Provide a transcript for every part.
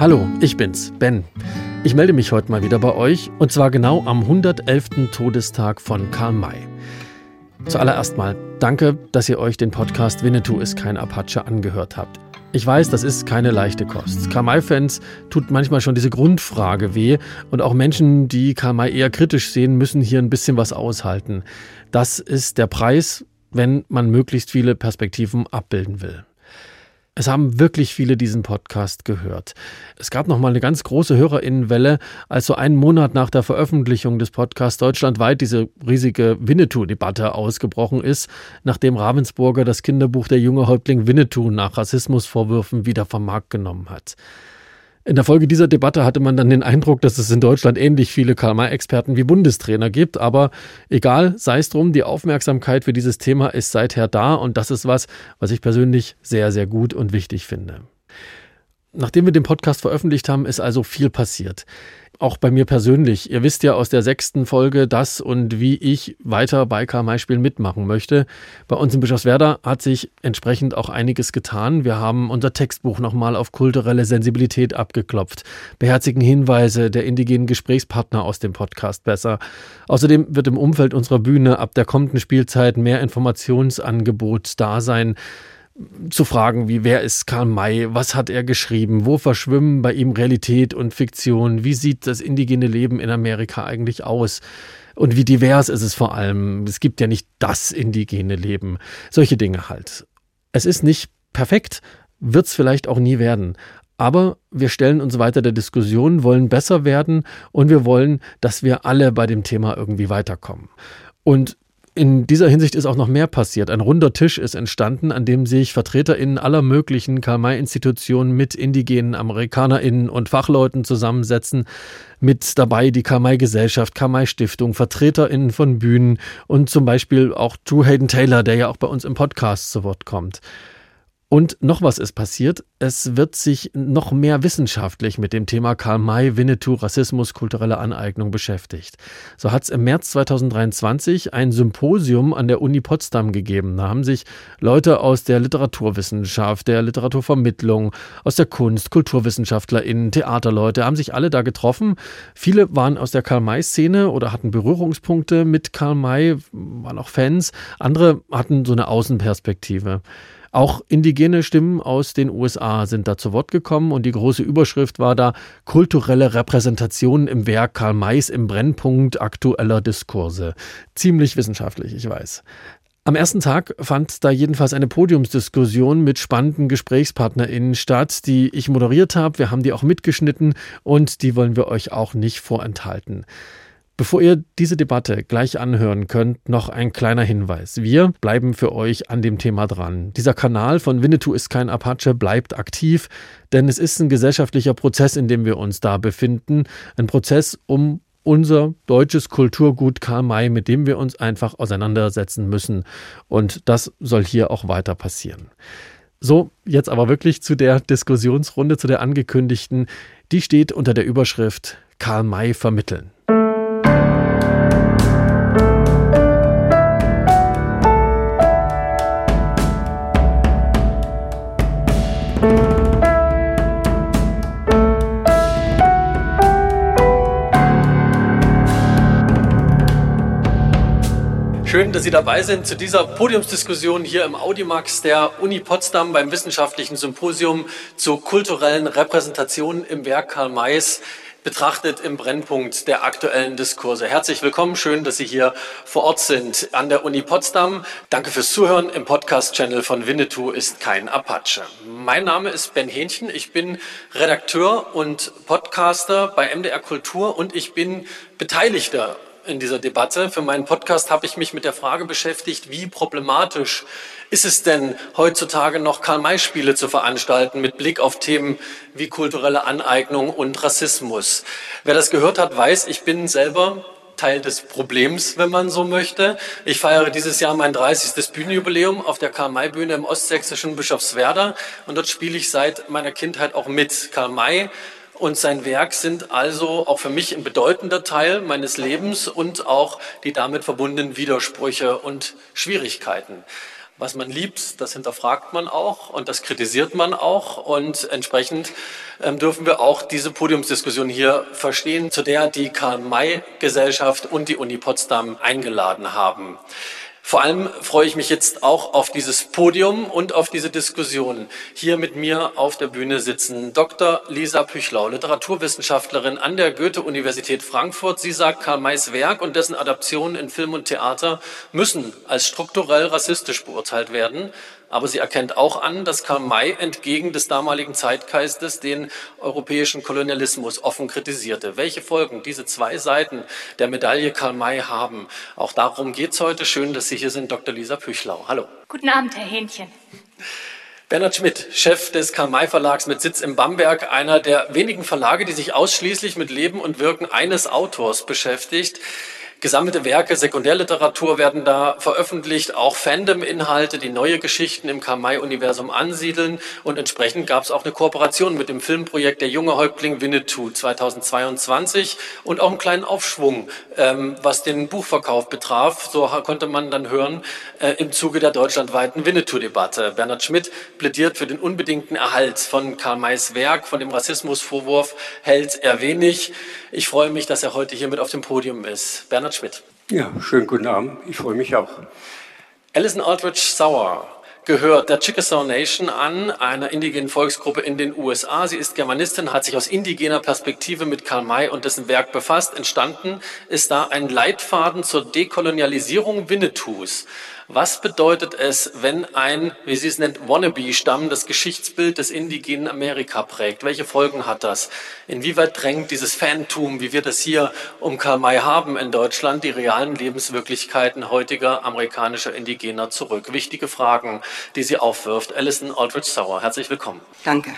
Hallo, ich bin's, Ben. Ich melde mich heute mal wieder bei euch und zwar genau am 111. Todestag von Karl May. Zuallererst mal danke, dass ihr euch den Podcast Winnetou ist kein Apache angehört habt. Ich weiß, das ist keine leichte Kost. Karl May-Fans tut manchmal schon diese Grundfrage weh und auch Menschen, die Karl May eher kritisch sehen, müssen hier ein bisschen was aushalten. Das ist der Preis, wenn man möglichst viele Perspektiven abbilden will. Es haben wirklich viele diesen Podcast gehört. Es gab noch mal eine ganz große Hörerinnenwelle, als so einen Monat nach der Veröffentlichung des Podcasts deutschlandweit diese riesige Winnetou-Debatte ausgebrochen ist, nachdem Ravensburger das Kinderbuch Der junge Häuptling Winnetou nach Rassismusvorwürfen wieder vom Markt genommen hat. In der Folge dieser Debatte hatte man dann den Eindruck, dass es in Deutschland ähnlich viele Karl-May-Experten wie Bundestrainer gibt. Aber egal, sei es drum, die Aufmerksamkeit für dieses Thema ist seither da und das ist was, was ich persönlich sehr, sehr gut und wichtig finde. Nachdem wir den Podcast veröffentlicht haben, ist also viel passiert auch bei mir persönlich. Ihr wisst ja aus der sechsten Folge, das und wie ich weiter bei Karl-May-Spielen mitmachen möchte. Bei uns in Bischofswerda hat sich entsprechend auch einiges getan. Wir haben unser Textbuch nochmal auf kulturelle Sensibilität abgeklopft, beherzigen Hinweise der indigenen Gesprächspartner aus dem Podcast besser. Außerdem wird im Umfeld unserer Bühne ab der kommenden Spielzeit mehr Informationsangebot da sein zu fragen, wie wer ist Karl May, was hat er geschrieben, wo verschwimmen bei ihm Realität und Fiktion, wie sieht das indigene Leben in Amerika eigentlich aus und wie divers ist es vor allem. Es gibt ja nicht das indigene Leben, solche Dinge halt. Es ist nicht perfekt, wird es vielleicht auch nie werden. Aber wir stellen uns weiter der Diskussion, wollen besser werden und wir wollen, dass wir alle bei dem Thema irgendwie weiterkommen. Und in dieser Hinsicht ist auch noch mehr passiert. Ein runder Tisch ist entstanden, an dem sich VertreterInnen aller möglichen Karl-May-Institutionen mit indigenen AmerikanerInnen und Fachleuten zusammensetzen. Mit dabei die Karl-May-Gesellschaft, Karl-May-Stiftung, VertreterInnen von Bühnen und zum Beispiel auch Drew Hayden Taylor, der ja auch bei uns im Podcast zu Wort kommt. Und noch was ist passiert. Es wird sich noch mehr wissenschaftlich mit dem Thema Karl May, Winnetou, Rassismus, kulturelle Aneignung beschäftigt. So hat es im März 2023 ein Symposium an der Uni Potsdam gegeben. Da haben sich Leute aus der Literaturwissenschaft, der Literaturvermittlung, aus der Kunst, KulturwissenschaftlerInnen, Theaterleute, haben sich alle da getroffen. Viele waren aus der Karl May-Szene oder hatten Berührungspunkte mit Karl May, waren auch Fans. Andere hatten so eine Außenperspektive. Auch indigene Stimmen aus den USA sind da zu Wort gekommen und die große Überschrift war da kulturelle Repräsentation im Werk Karl Mays im Brennpunkt aktueller Diskurse. Ziemlich wissenschaftlich, ich weiß. Am ersten Tag fand da jedenfalls eine Podiumsdiskussion mit spannenden GesprächspartnerInnen statt, die ich moderiert habe. Wir haben die auch mitgeschnitten und die wollen wir euch auch nicht vorenthalten. Bevor ihr diese Debatte gleich anhören könnt, noch ein kleiner Hinweis. Wir bleiben für euch an dem Thema dran. Dieser Kanal von Winnetou ist kein Apache bleibt aktiv, denn es ist ein gesellschaftlicher Prozess, in dem wir uns da befinden. Ein Prozess, um unser deutsches Kulturgut Karl May, mit dem wir uns einfach auseinandersetzen müssen. Und das soll hier auch weiter passieren. So, jetzt aber wirklich zu der Diskussionsrunde, zu der angekündigten. Die steht unter der Überschrift Karl May vermitteln. Schön, dass Sie dabei sind zu dieser Podiumsdiskussion hier im Audimax der Uni Potsdam beim wissenschaftlichen Symposium zu kulturellen Repräsentationen im Werk Karl Mays betrachtet im Brennpunkt der aktuellen Diskurse. Herzlich willkommen, schön, dass Sie hier vor Ort sind an der Uni Potsdam. Danke fürs Zuhören im Podcast-Channel von Winnetou ist kein Apache. Mein Name ist Ben Hähnchen, ich bin Redakteur und Podcaster bei MDR Kultur und ich bin Beteiligter in dieser Debatte. Für meinen Podcast habe ich mich mit der Frage beschäftigt, wie problematisch ist es denn heutzutage noch Karl-May-Spiele zu veranstalten mit Blick auf Themen wie kulturelle Aneignung und Rassismus? Wer das gehört hat, weiß, ich bin selber Teil des Problems, wenn man so möchte. Ich feiere dieses Jahr mein 30. Bühnenjubiläum auf der Karl-May-Bühne im ostsächsischen Bischofswerda und dort spiele ich seit meiner Kindheit auch mit. Karl May und sein Werk sind also auch für mich ein bedeutender Teil meines Lebens und auch die damit verbundenen Widersprüche und Schwierigkeiten. was man liebt, das hinterfragt man auch und das kritisiert man auch. Und entsprechend ähm, dürfen wir auch diese Podiumsdiskussion hier verstehen, zu der die Karl-May-Gesellschaft und die Uni Potsdam eingeladen haben. Vor allem freue ich mich jetzt auch auf dieses Podium und auf diese Diskussion. Hier mit mir auf der Bühne sitzen Dr. Lisa Püchlau, Literaturwissenschaftlerin an der Goethe-Universität Frankfurt. Sie sagt, Karl Mays Werk und dessen Adaptionen in Film und Theater müssen als strukturell rassistisch beurteilt werden. Aber sie erkennt auch an, dass Karl May entgegen des damaligen Zeitgeistes den europäischen Kolonialismus offen kritisierte. Welche Folgen diese zwei Seiten der Medaille Karl May haben, auch darum geht es heute. Schön, dass Sie hier sind, Dr. Lisa Püchlau. Hallo. Guten Abend, Herr Hähnchen. Bernhard Schmidt, Chef des Karl-May Verlags mit Sitz in Bamberg, einer der wenigen Verlage, die sich ausschließlich mit Leben und Wirken eines Autors beschäftigt. Gesammelte Werke, Sekundärliteratur werden da veröffentlicht, auch Fandom-Inhalte, die neue Geschichten im Kamai-Universum ansiedeln. Und entsprechend gab es auch eine Kooperation mit dem Filmprojekt Der junge Häuptling Winnetou 2022 und auch einen kleinen Aufschwung, ähm, was den Buchverkauf betraf. So konnte man dann hören äh, im Zuge der deutschlandweiten Winnetou-Debatte. Bernhard Schmidt plädiert für den unbedingten Erhalt von Karl Mays Werk, von dem Rassismusvorwurf hält er wenig. Ich freue mich, dass er heute hier mit auf dem Podium ist. Bernhard Bernhard Schmidt. Ja, schönen guten Abend. Ich freue mich auch. Alison Aldrich Sauer gehört der Chickasaw Nation an, einer indigenen Volksgruppe in den USA. Sie ist Germanistin, hat sich aus indigener Perspektive mit Karl May und dessen Werk befasst. Entstanden ist da ein Leitfaden zur Dekolonialisierung Winnetous. Was bedeutet es, wenn ein, wie sie es nennt, Wannabe-Stamm das Geschichtsbild des indigenen Amerika prägt? Welche Folgen hat das? Inwieweit drängt dieses Fantum, wie wir das hier um Karl May haben in Deutschland, die realen Lebenswirklichkeiten heutiger amerikanischer Indigener zurück? Wichtige Fragen, die sie aufwirft. Alison Aldrich Sauer, herzlich willkommen. Danke.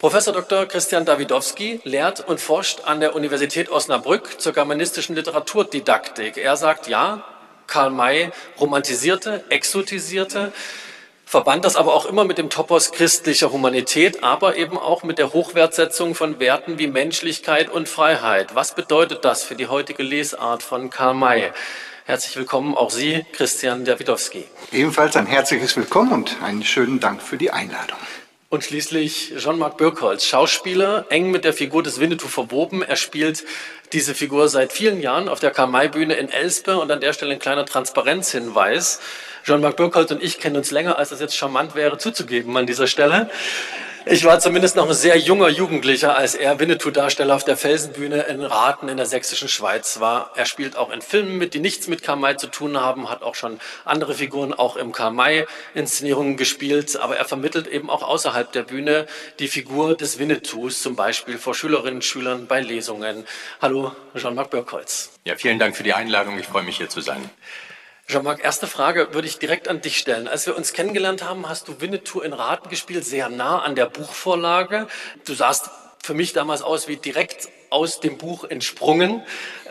Professor Dr. Christian Dawidowski lehrt und forscht an der Universität Osnabrück zur germanistischen Literaturdidaktik. Er sagt, ja, Karl May romantisierte, exotisierte, verband das aber auch immer mit dem Topos christlicher Humanität, aber eben auch mit der Hochwertsetzung von Werten wie Menschlichkeit und Freiheit. Was bedeutet das für die heutige Lesart von Karl May? Herzlich willkommen auch Sie, Christian Dawidowski. Ebenfalls ein herzliches Willkommen und einen schönen Dank für die Einladung. Und schließlich Jean-Marc Birkholz, Schauspieler, eng mit der Figur des Winnetou verwoben. Er spielt diese Figur seit vielen Jahren auf der Karl-May-Bühne in Elspe und an der Stelle ein kleiner Transparenzhinweis. Jean-Marc Birkholz und ich kennen uns länger, als das jetzt charmant wäre zuzugeben an dieser Stelle. Ich war zumindest noch ein sehr junger Jugendlicher, als er Winnetou-Darsteller auf der Felsenbühne in Raten in der sächsischen Schweiz war. Er spielt auch in Filmen mit, die nichts mit Karl zu tun haben, hat auch schon andere Figuren auch im Karl inszenierungen gespielt, aber er vermittelt eben auch außerhalb der Bühne die Figur des Winnetous, zum Beispiel vor Schülerinnen und Schülern bei Lesungen. Hallo, Jean-Marc Birkholz. Ja, vielen Dank für die Einladung. Ich freue mich, hier zu sein. Jean-Marc, erste Frage würde ich direkt an dich stellen. Als wir uns kennengelernt haben, hast du Winnetou in Raten gespielt, sehr nah an der Buchvorlage. Du sahst für mich damals aus wie direkt aus dem Buch entsprungen.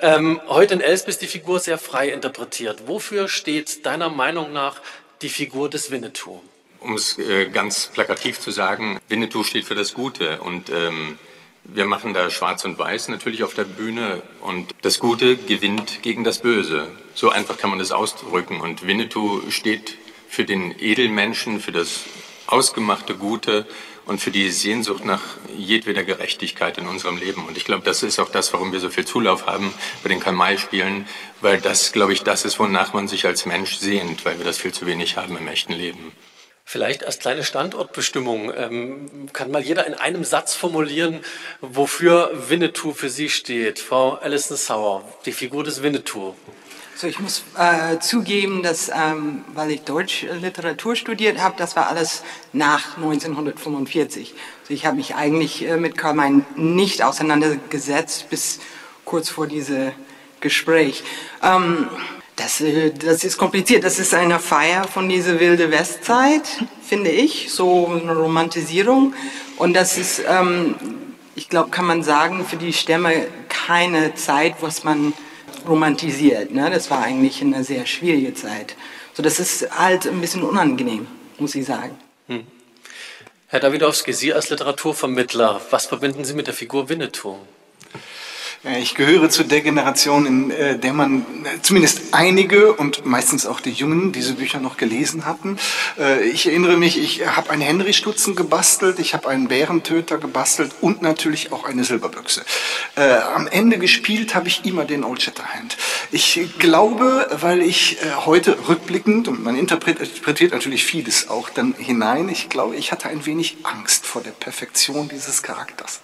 Ähm, heute in Elsp ist die Figur sehr frei interpretiert. Wofür steht deiner Meinung nach die Figur des Winnetou? Um es äh, ganz plakativ zu sagen, Winnetou steht für das Gute und ähm, wir machen da Schwarz und Weiß natürlich auf der Bühne und das Gute gewinnt gegen das Böse. So einfach kann man das ausdrücken. Und Winnetou steht für den Edelmenschen, für das ausgemachte Gute und für die Sehnsucht nach jedweder Gerechtigkeit in unserem Leben. Und ich glaube, das ist auch das, warum wir so viel Zulauf haben bei den Kamai-Spielen, weil das, glaube ich, das ist, wonach man sich als Mensch sehnt, weil wir das viel zu wenig haben im echten Leben. Vielleicht als kleine Standortbestimmung ähm, kann mal jeder in einem Satz formulieren, wofür Winnetou für Sie steht. Frau Alison Sauer, die Figur des Winnetou. So, ich muss äh, zugeben, dass, ähm, weil ich Deutsch Literatur studiert habe, das war alles nach 1945. Also ich habe mich eigentlich äh, mit Karl May nicht auseinandergesetzt bis kurz vor diesem Gespräch. Ähm, das, äh, das ist kompliziert. Das ist eine Feier von dieser wilde Westzeit, finde ich, so eine Romantisierung. Und das ist, ähm, ich glaube, kann man sagen, für die Stämme keine Zeit, was man romantisiert. Ne? Das war eigentlich eine sehr schwierige Zeit. So, das ist halt ein bisschen unangenehm, muss ich sagen. Hm. Herr Dawidowski, Sie als Literaturvermittler, was verbinden Sie mit der Figur Winnetou? Ich gehöre zu der Generation, in äh, der man zumindest einige und meistens auch die Jungen diese Bücher noch gelesen hatten. Äh, ich erinnere mich, ich habe einen Henry-Stutzen gebastelt, ich habe einen Bärentöter gebastelt und natürlich auch eine Silberbüchse. Äh, am Ende gespielt habe ich immer den Old Shatterhand. Ich glaube, weil ich heute rückblickend, und man interpretiert natürlich vieles auch dann hinein, ich glaube, ich hatte ein wenig Angst vor der Perfektion dieses Charakters.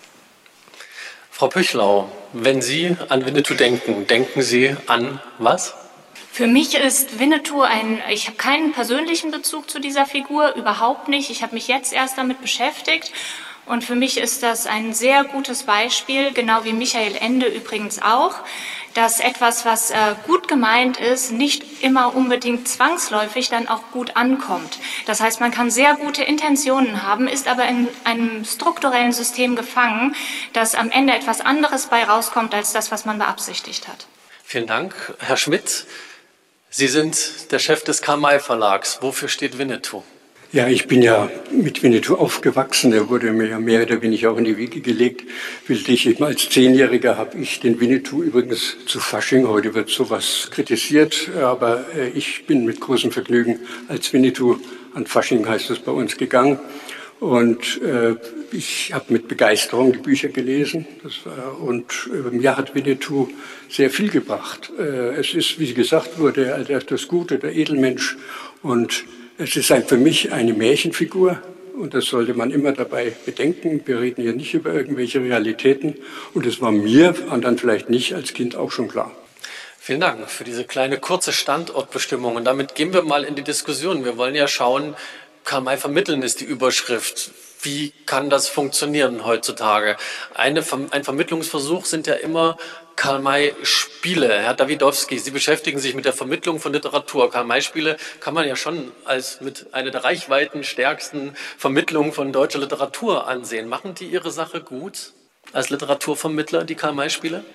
Frau Püchlau, wenn Sie an Winnetou denken, denken Sie an was? Für mich ist Winnetou ein, ich habe keinen persönlichen Bezug zu dieser Figur, überhaupt nicht. Ich habe mich jetzt erst damit beschäftigt und für mich ist das ein sehr gutes Beispiel, genau wie Michael Ende übrigens auch, dass etwas, was äh, gut gemeint ist, nicht immer unbedingt zwangsläufig dann auch gut ankommt. Das heißt, man kann sehr gute Intentionen haben, ist aber in einem strukturellen System gefangen, dass am Ende etwas anderes bei rauskommt als das, was man beabsichtigt hat. Vielen Dank, Herr Schmidt. Sie sind der Chef des Karl Verlags. Wofür steht Winnetou? Ja, ich bin ja mit Winnetou aufgewachsen. Er wurde mir ja mehr oder weniger auch in die Wiege gelegt. Bildlich, als Zehnjähriger habe ich den Winnetou übrigens zu Fasching, heute wird sowas kritisiert, aber äh, ich bin mit großem Vergnügen als Winnetou an Fasching heißt es bei uns gegangen. Und äh, ich habe mit Begeisterung die Bücher gelesen. War, und äh, mir hat Winnetou sehr viel gebracht. Äh, es ist, wie gesagt wurde, das Gute, der Edelmensch. Und es ist ein, für mich eine Märchenfigur und das sollte man immer dabei bedenken. Wir reden hier nicht über irgendwelche Realitäten und es war mir, anderen vielleicht nicht, als Kind auch schon klar. Vielen Dank für diese kleine kurze Standortbestimmung. Und damit gehen wir mal in die Diskussion. Wir wollen ja schauen, Karl May vermitteln ist die Überschrift. Wie kann das funktionieren heutzutage? Eine, ein Vermittlungsversuch sind ja immer Karl-May-Spiele. Herr Dawidowski, Sie beschäftigen sich mit der Vermittlung von Literatur. Karl-May-Spiele kann man ja schon als mit einer der reichweitenstärksten Vermittlungen von deutscher Literatur ansehen. Machen die ihre Sache gut als Literaturvermittler, die Karl-May-Spiele?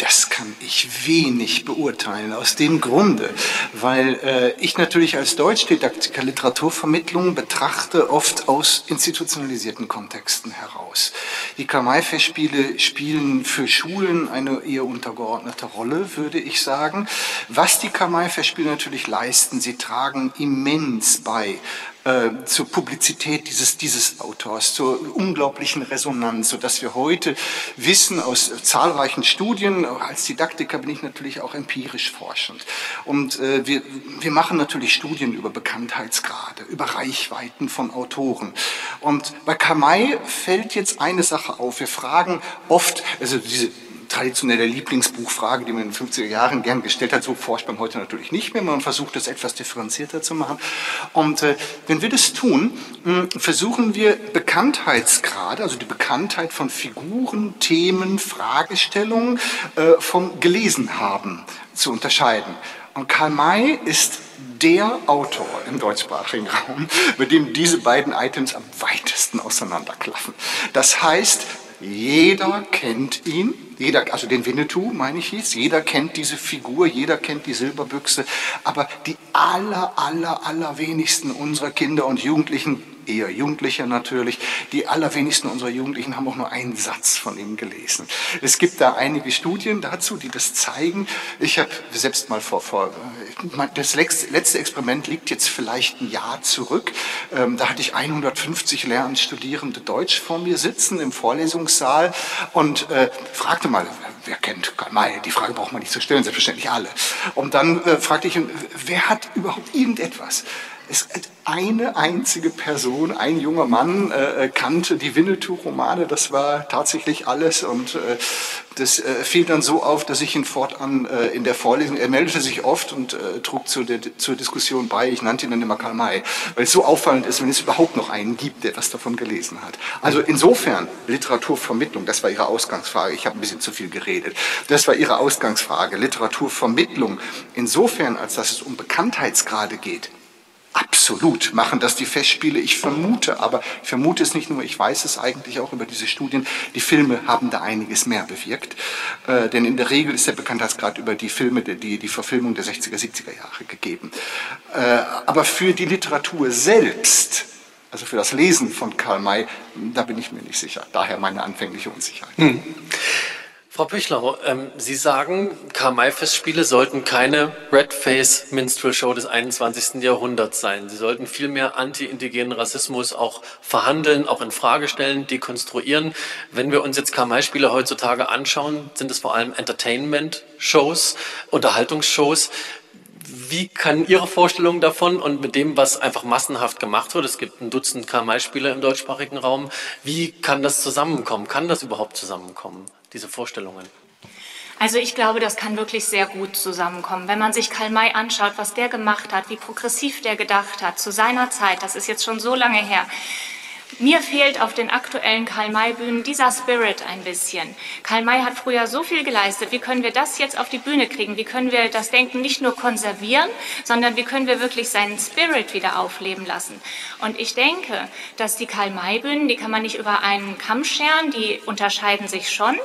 Das kann ich wenig beurteilen, aus dem Grunde, weil äh, ich natürlich als Deutschdidaktiker Literaturvermittlung betrachte oft aus institutionalisierten Kontexten heraus. Die Karl-May-Festspiele spielen für Schulen eine eher untergeordnete Rolle, würde ich sagen. Was die Karl-May-Festspiele natürlich leisten, sie tragen immens bei äh, zur Publizität dieses, dieses Autors, zur unglaublichen Resonanz, so dass wir heute wissen aus zahlreichen Studien, als Didaktiker bin ich natürlich auch empirisch forschend. Und äh, wir, wir machen natürlich Studien über Bekanntheitsgrade, über Reichweiten von Autoren. Und bei Kamai fällt jetzt eine Sache auf. Wir fragen oft, also diese traditionelle Lieblingsbuchfrage, die man in den 50er Jahren gern gestellt hat. So forscht man heute natürlich nicht mehr. Man versucht das etwas differenzierter zu machen. Und äh, wenn wir das tun, mh, versuchen wir Bekanntheitsgrade, also die Bekanntheit von Figuren, Themen, Fragestellungen äh, vom Gelesen haben zu unterscheiden. Und Karl May ist der Autor im deutschsprachigen Raum, mit dem diese beiden Items am weitesten auseinanderklaffen. Das heißt, jeder kennt ihn, jeder, also den Winnetou meine ich jetzt, jeder kennt diese Figur, jeder kennt die Silberbüchse, aber die aller, aller, aller wenigsten unserer Kinder und Jugendlichen eher Jugendliche natürlich. Die allerwenigsten unserer Jugendlichen haben auch nur einen Satz von ihm gelesen. Es gibt da einige Studien dazu, die das zeigen. Ich habe selbst mal vor, vor das letzte Experiment liegt jetzt vielleicht ein Jahr zurück. Ähm, da hatte ich 150 Lehramtsstudierende Deutsch vor mir sitzen im Vorlesungssaal und äh, fragte mal, wer kennt Karl May? Die Frage braucht man nicht zu stellen, selbstverständlich alle. Und dann äh, fragte ich ihn, wer hat überhaupt irgendetwas? Es, eine einzige Person, ein junger Mann äh, kannte die Winnetou-Romane, das war tatsächlich alles. Und äh, das äh, fiel dann so auf, dass ich ihn fortan äh, in der Vorlesung, er meldete sich oft und äh, trug zu der, zur Diskussion bei, ich nannte ihn dann immer Karl May, weil es so auffallend ist, wenn es überhaupt noch einen gibt, der was davon gelesen hat. Also insofern, Literaturvermittlung, das war Ihre Ausgangsfrage, ich habe ein bisschen zu viel geredet, das war Ihre Ausgangsfrage, Literaturvermittlung, insofern, als dass es um Bekanntheitsgrade geht, Absolut machen das die Festspiele. Ich vermute, aber ich vermute es nicht nur, ich weiß es eigentlich auch über diese Studien. Die Filme haben da einiges mehr bewirkt. Äh, denn in der Regel ist der Bekanntheitsgrad über die Filme, die, die Verfilmung der 60er, 70er Jahre gegeben. Äh, aber für die Literatur selbst, also für das Lesen von Karl May, da bin ich mir nicht sicher. Daher meine anfängliche Unsicherheit. Hm. Frau Büchlau, ähm, Sie sagen, Karl-May-Festspiele sollten keine Red-Face-Minstrel-Show des 21. Jahrhunderts sein. Sie sollten vielmehr anti-indigenen Rassismus auch verhandeln, auch in Frage stellen, dekonstruieren. Wenn wir uns jetzt Karl-May-Spiele heutzutage anschauen, sind es vor allem Entertainment-Shows, Unterhaltungsshows. Wie kann Ihre Vorstellung davon und mit dem, was einfach massenhaft gemacht wird, es gibt ein Dutzend Karl-May-Spiele im deutschsprachigen Raum, wie kann das zusammenkommen? Kann das überhaupt zusammenkommen? Diese Vorstellungen? Also ich glaube, das kann wirklich sehr gut zusammenkommen. Wenn man sich Karl May anschaut, was der gemacht hat, wie progressiv der gedacht hat zu seiner Zeit, das ist jetzt schon so lange her, mir fehlt auf den aktuellen Karl-May-Bühnen dieser Spirit ein bisschen. Karl May hat früher so viel geleistet. Wie können wir das jetzt auf die Bühne kriegen? Wie können wir das Denken nicht nur konservieren, sondern wie können wir wirklich seinen Spirit wieder aufleben lassen? Und ich denke, dass die Karl-May-Bühnen, die kann man nicht über einen Kamm scheren, die unterscheiden sich schon.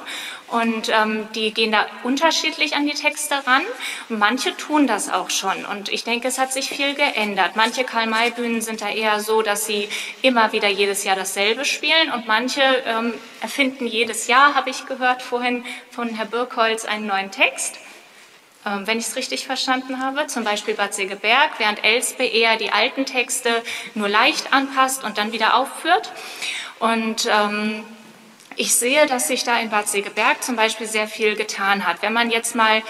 Und ähm, die gehen da unterschiedlich an die Texte ran. manche tun das auch schon. Und ich denke, es hat sich viel geändert. Manche Karl-May-Bühnen sind da eher so, dass sie immer wieder jedes Jahr dasselbe spielen. Und manche ähm, erfinden jedes Jahr, habe ich gehört vorhin von Herr Birkholz, einen neuen Text ähm, wenn ich es richtig verstanden habe, zum Beispiel Bad Segeberg, während Elspe eher die alten Texte nur leicht anpasst und dann wieder aufführt. Und ähm, ich sehe, dass sich da in Bad Segeberg zum Beispiel sehr viel getan hat. Wenn man jetzt mal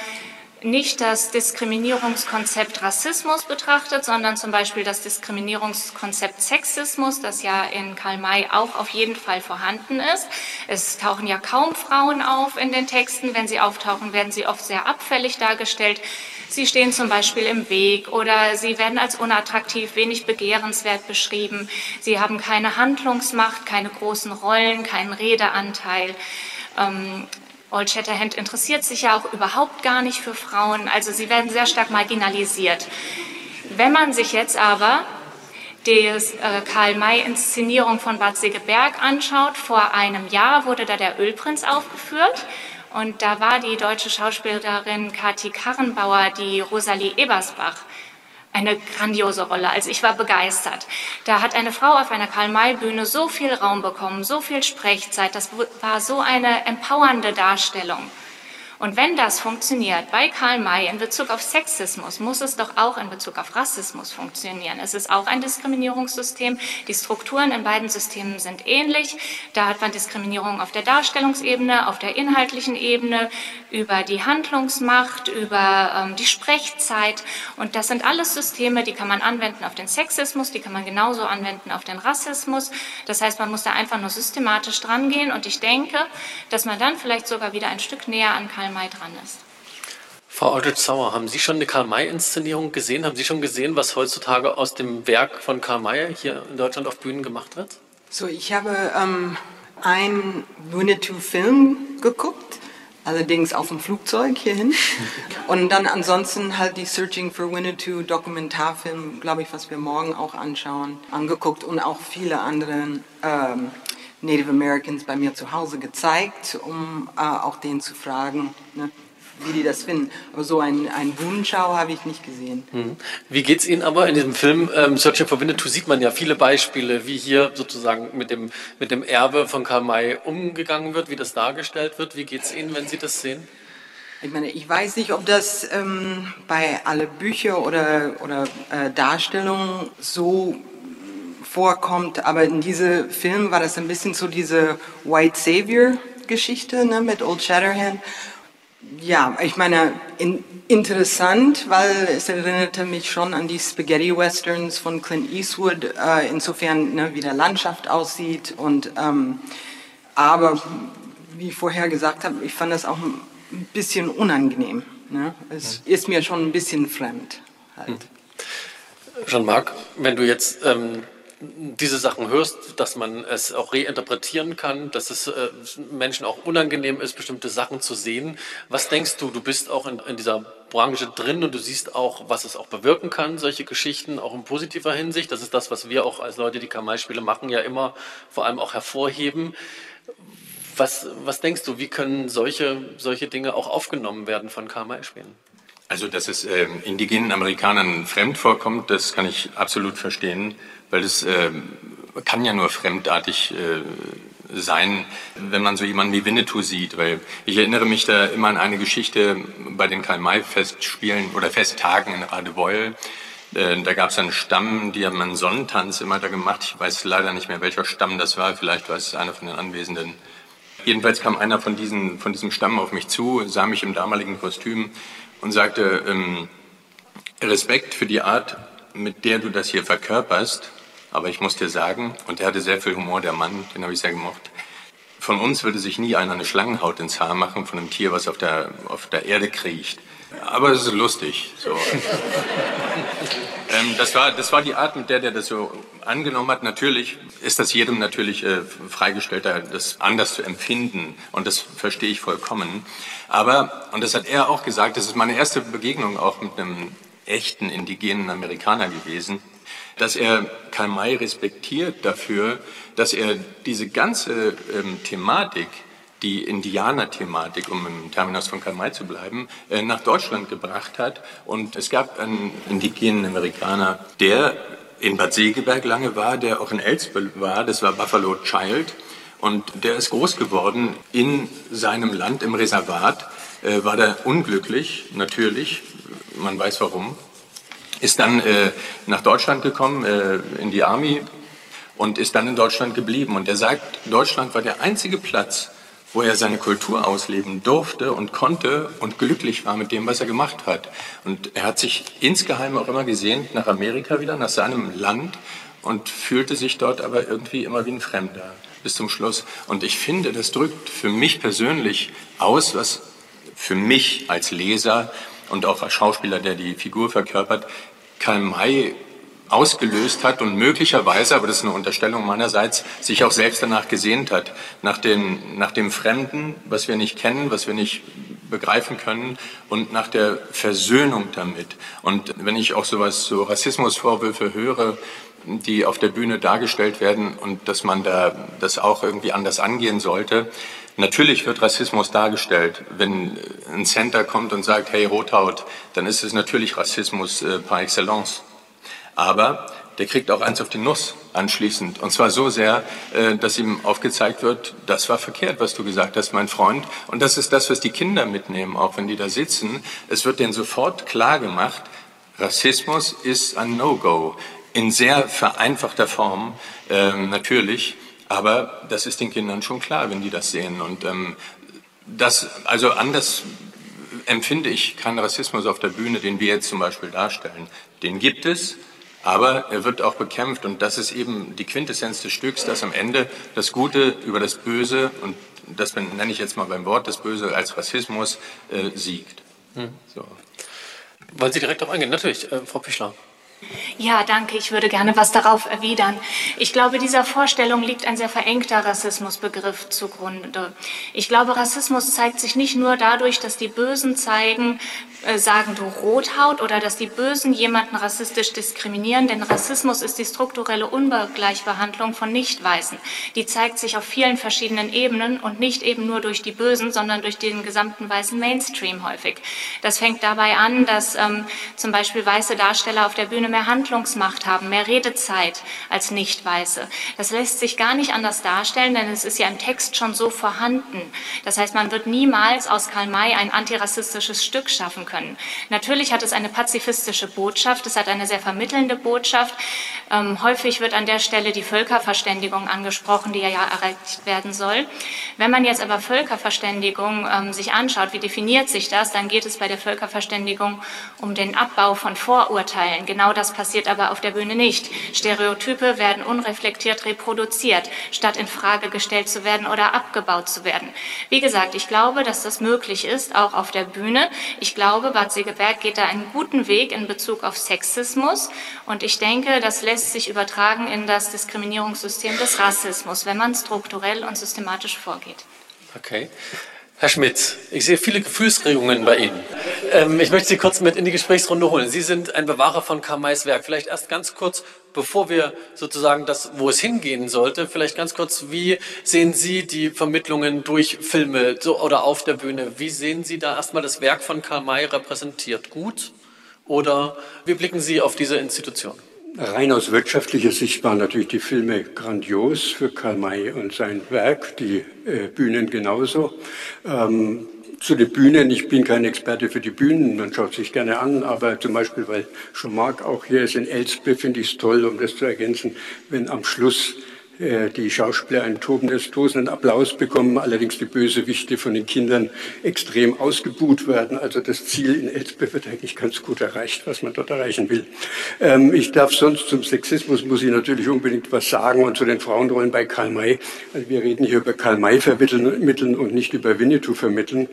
nicht das Diskriminierungskonzept Rassismus betrachtet, sondern zum Beispiel das Diskriminierungskonzept Sexismus, das ja in Karl May auch auf jeden Fall vorhanden ist. Es tauchen ja kaum Frauen auf in den Texten. Wenn sie auftauchen, werden sie oft sehr abfällig dargestellt. Sie stehen zum Beispiel im Weg oder sie werden als unattraktiv, wenig begehrenswert beschrieben. Sie haben keine Handlungsmacht, keine großen Rollen, keinen Redeanteil. Ähm, Old Shatterhand interessiert sich ja auch überhaupt gar nicht für Frauen. Also sie werden sehr stark marginalisiert. Wenn man sich jetzt aber die äh, Karl-May-Inszenierung von Bad Segeberg anschaut, vor einem Jahr wurde da der Ölprinz aufgeführt. Und da war die deutsche Schauspielerin Kathi Karrenbauer, die Rosalie Ebersbach, eine grandiose Rolle. Also ich war begeistert. Da hat eine Frau auf einer Karl-May-Bühne so viel Raum bekommen, so viel Sprechzeit. Das war so eine empowernde Darstellung. Und wenn das funktioniert bei Karl May in Bezug auf Sexismus, muss es doch auch in Bezug auf Rassismus funktionieren. Es ist auch ein Diskriminierungssystem. Die Strukturen in beiden Systemen sind ähnlich. Da hat man Diskriminierung auf der Darstellungsebene, auf der inhaltlichen Ebene, über die Handlungsmacht, über ähm, die Sprechzeit. Und das sind alles Systeme, die kann man anwenden auf den Sexismus, die kann man genauso anwenden auf den Rassismus. Das heißt, man muss da einfach nur systematisch dran gehen. Und ich denke, dass man dann vielleicht sogar wieder ein Stück näher an Karl Karl May dran ist. Frau Aldrich-Sauer, haben Sie schon eine Karl-May-Inszenierung gesehen? Haben Sie schon gesehen, was heutzutage aus dem Werk von Karl May hier in Deutschland auf Bühnen gemacht wird? So, ich habe ähm, einen Winnetou-Film geguckt, allerdings auf dem Flugzeug hierhin. Und dann ansonsten halt die Searching for Winnetou Dokumentarfilm, glaube ich, was wir morgen auch anschauen, angeguckt und auch viele andere ähm, Native Americans bei mir zu Hause gezeigt, um äh, auch denen zu fragen, ne, wie die das finden. Aber so ein, ein Wunschau habe ich nicht gesehen. Mhm. Wie geht es Ihnen aber in diesem Film ähm, Searching for Winnetou sieht man ja viele Beispiele, wie hier sozusagen mit dem, mit dem Erbe von Karl May umgegangen wird, wie das dargestellt wird. Wie geht es Ihnen, wenn Sie das sehen? Ich meine, ich weiß nicht, ob das ähm, bei alle Bücher oder, oder äh, Darstellungen so vorkommt, aber in diesem Film war das ein bisschen so diese White Savior Geschichte ne, mit Old Shatterhand. Ja, ich meine, in, interessant, weil es erinnerte mich schon an die Spaghetti Westerns von Clint Eastwood, äh, insofern ne, wie der Landschaft aussieht und ähm, aber wie ich vorher gesagt habe, ich fand das auch ein bisschen unangenehm. Ne? Es ist mir schon ein bisschen fremd. Halt. Jean-Marc, wenn du jetzt ähm, diese Sachen hörst, dass man es auch reinterpretieren kann, dass es äh, Menschen auch unangenehm ist, bestimmte Sachen zu sehen. Was denkst du? Du bist auch in, in, dieser Branche drin und du siehst auch, was es auch bewirken kann, solche Geschichten, auch in positiver Hinsicht. Das ist das, was wir auch als Leute, die Kamai-Spiele machen, ja immer vor allem auch hervorheben. Was, was denkst du, wie können solche, solche Dinge auch aufgenommen werden von Kamai-Spielen? Also, dass es äh, indigenen Amerikanern fremd vorkommt, das kann ich absolut verstehen weil es äh, kann ja nur fremdartig äh, sein, wenn man so jemanden wie Winnetou sieht. Weil ich erinnere mich da immer an eine Geschichte bei den Karl-May-Festspielen oder Festtagen in Radebeul. Äh, da gab es einen Stamm, die haben einen Sonnentanz immer da gemacht. Ich weiß leider nicht mehr, welcher Stamm das war. Vielleicht war es einer von den Anwesenden. Jedenfalls kam einer von, diesen, von diesem Stamm auf mich zu, sah mich im damaligen Kostüm und sagte, ähm, Respekt für die Art, mit der du das hier verkörperst. Aber ich muss dir sagen, und der hatte sehr viel Humor, der Mann, den habe ich sehr gemocht, von uns würde sich nie einer eine Schlangenhaut ins Haar machen von einem Tier, was auf der, auf der Erde kriecht. Aber es ist lustig. So. ähm, das, war, das war die Art, mit der der das so angenommen hat. Natürlich ist das jedem natürlich äh, freigestellt, das anders zu empfinden. Und das verstehe ich vollkommen. Aber, und das hat er auch gesagt, das ist meine erste Begegnung auch mit einem echten indigenen Amerikaner gewesen, dass er Karl May respektiert dafür, dass er diese ganze ähm, Thematik, die Indianer-Thematik, um im Terminus von Karl May zu bleiben, äh, nach Deutschland gebracht hat. Und es gab einen indigenen Amerikaner, der in Bad Segeberg lange war, der auch in Elsbeth war, das war Buffalo Child. Und der ist groß geworden in seinem Land, im Reservat, äh, war da unglücklich, natürlich, man weiß warum, ist dann äh, nach Deutschland gekommen, äh, in die Army und ist dann in Deutschland geblieben. Und er sagt, Deutschland war der einzige Platz, wo er seine Kultur ausleben durfte und konnte und glücklich war mit dem, was er gemacht hat. Und er hat sich insgeheim auch immer gesehnt nach Amerika wieder, nach seinem Land und fühlte sich dort aber irgendwie immer wie ein Fremder bis zum Schluss. Und ich finde, das drückt für mich persönlich aus, was für mich als Leser und auch als Schauspieler, der die Figur verkörpert, Karl May ausgelöst hat und möglicherweise, aber das ist eine Unterstellung meinerseits, sich auch selbst danach gesehnt hat, nach, den, nach dem Fremden, was wir nicht kennen, was wir nicht begreifen können und nach der Versöhnung damit. Und wenn ich auch sowas, so Rassismusvorwürfe höre, die auf der Bühne dargestellt werden und dass man da das auch irgendwie anders angehen sollte, Natürlich wird Rassismus dargestellt. Wenn ein Center kommt und sagt, hey Rothaut, dann ist es natürlich Rassismus äh, par excellence. Aber der kriegt auch eins auf die Nuss anschließend. Und zwar so sehr, äh, dass ihm aufgezeigt wird, das war verkehrt, was du gesagt hast, mein Freund. Und das ist das, was die Kinder mitnehmen, auch wenn die da sitzen. Es wird denen sofort klar gemacht, Rassismus ist ein No-Go. In sehr vereinfachter Form, äh, natürlich. Aber das ist den Kindern schon klar, wenn die das sehen. Und ähm, das, also anders empfinde ich keinen Rassismus auf der Bühne, den wir jetzt zum Beispiel darstellen. Den gibt es, aber er wird auch bekämpft. Und das ist eben die Quintessenz des Stücks, dass am Ende das Gute über das Böse, und das nenne ich jetzt mal beim Wort, das Böse als Rassismus, äh, siegt. Hm. So. Wollen Sie direkt darauf eingehen? Natürlich, äh, Frau Pischler. Ja, danke. Ich würde gerne was darauf erwidern. Ich glaube, dieser Vorstellung liegt ein sehr verengter Rassismusbegriff zugrunde. Ich glaube, Rassismus zeigt sich nicht nur dadurch, dass die Bösen zeigen, äh, sagen, du Rothaut oder dass die Bösen jemanden rassistisch diskriminieren, denn Rassismus ist die strukturelle Ungleichbehandlung von Nicht-Weißen. Die zeigt sich auf vielen verschiedenen Ebenen und nicht eben nur durch die Bösen, sondern durch den gesamten weißen Mainstream häufig. Das fängt dabei an, dass ähm, zum Beispiel weiße Darsteller auf der Bühne mehr Handlungsmacht haben, mehr Redezeit als Nicht-Weiße. Das lässt sich gar nicht anders darstellen, denn es ist ja im Text schon so vorhanden. Das heißt, man wird niemals aus Karl May ein antirassistisches Stück schaffen können. Natürlich hat es eine pazifistische Botschaft, es hat eine sehr vermittelnde Botschaft. Ähm, häufig wird an der Stelle die Völkerverständigung angesprochen, die ja erreicht werden soll. Wenn man jetzt aber Völkerverständigung ähm, sich anschaut, wie definiert sich das, dann geht es bei der Völkerverständigung um den Abbau von Vorurteilen. Genau das passiert aber auf der Bühne nicht. Stereotype werden unreflektiert reproduziert, statt in Frage gestellt zu werden oder abgebaut zu werden. Wie gesagt, ich glaube, dass das möglich ist, auch auf der Bühne. Ich glaube, Bad Segeberg geht da einen guten Weg in Bezug auf Sexismus. Und ich denke, das lässt sich übertragen in das Diskriminierungssystem des Rassismus, wenn man strukturell und systematisch vorgeht. Okay. Herr Schmidt, ich sehe viele Gefühlsregungen bei Ihnen. Ähm, ich möchte Sie kurz mit in die Gesprächsrunde holen. Sie sind ein Bewahrer von Karl-Mays Werk. Vielleicht erst ganz kurz, bevor wir sozusagen das, wo es hingehen sollte, vielleicht ganz kurz, wie sehen Sie die Vermittlungen durch Filme so, oder auf der Bühne? Wie sehen Sie da erstmal das Werk von Karl May repräsentiert? Gut? Oder wie blicken Sie auf diese Institution? Rein aus wirtschaftlicher Sicht waren natürlich die Filme grandios für Karl May und sein Werk, die äh, Bühnen genauso. Ähm, zu den Bühnen, ich bin kein Experte für die Bühnen, man schaut sich gerne an, aber zum Beispiel, weil Marc auch hier ist in Elspe, finde ich es toll, um das zu ergänzen, wenn am Schluss die Schauspieler einen tobendes, tosenden Applaus bekommen, allerdings die Bösewichte von den Kindern extrem ausgebuht werden. Also das Ziel in Elsbeth wird eigentlich ganz gut erreicht, was man dort erreichen will. Ähm, ich darf sonst zum Sexismus muss ich natürlich unbedingt was sagen und zu den Frauenrollen bei Karl May. Also wir reden hier über Karl May vermitteln und nicht über Winnetou vermitteln.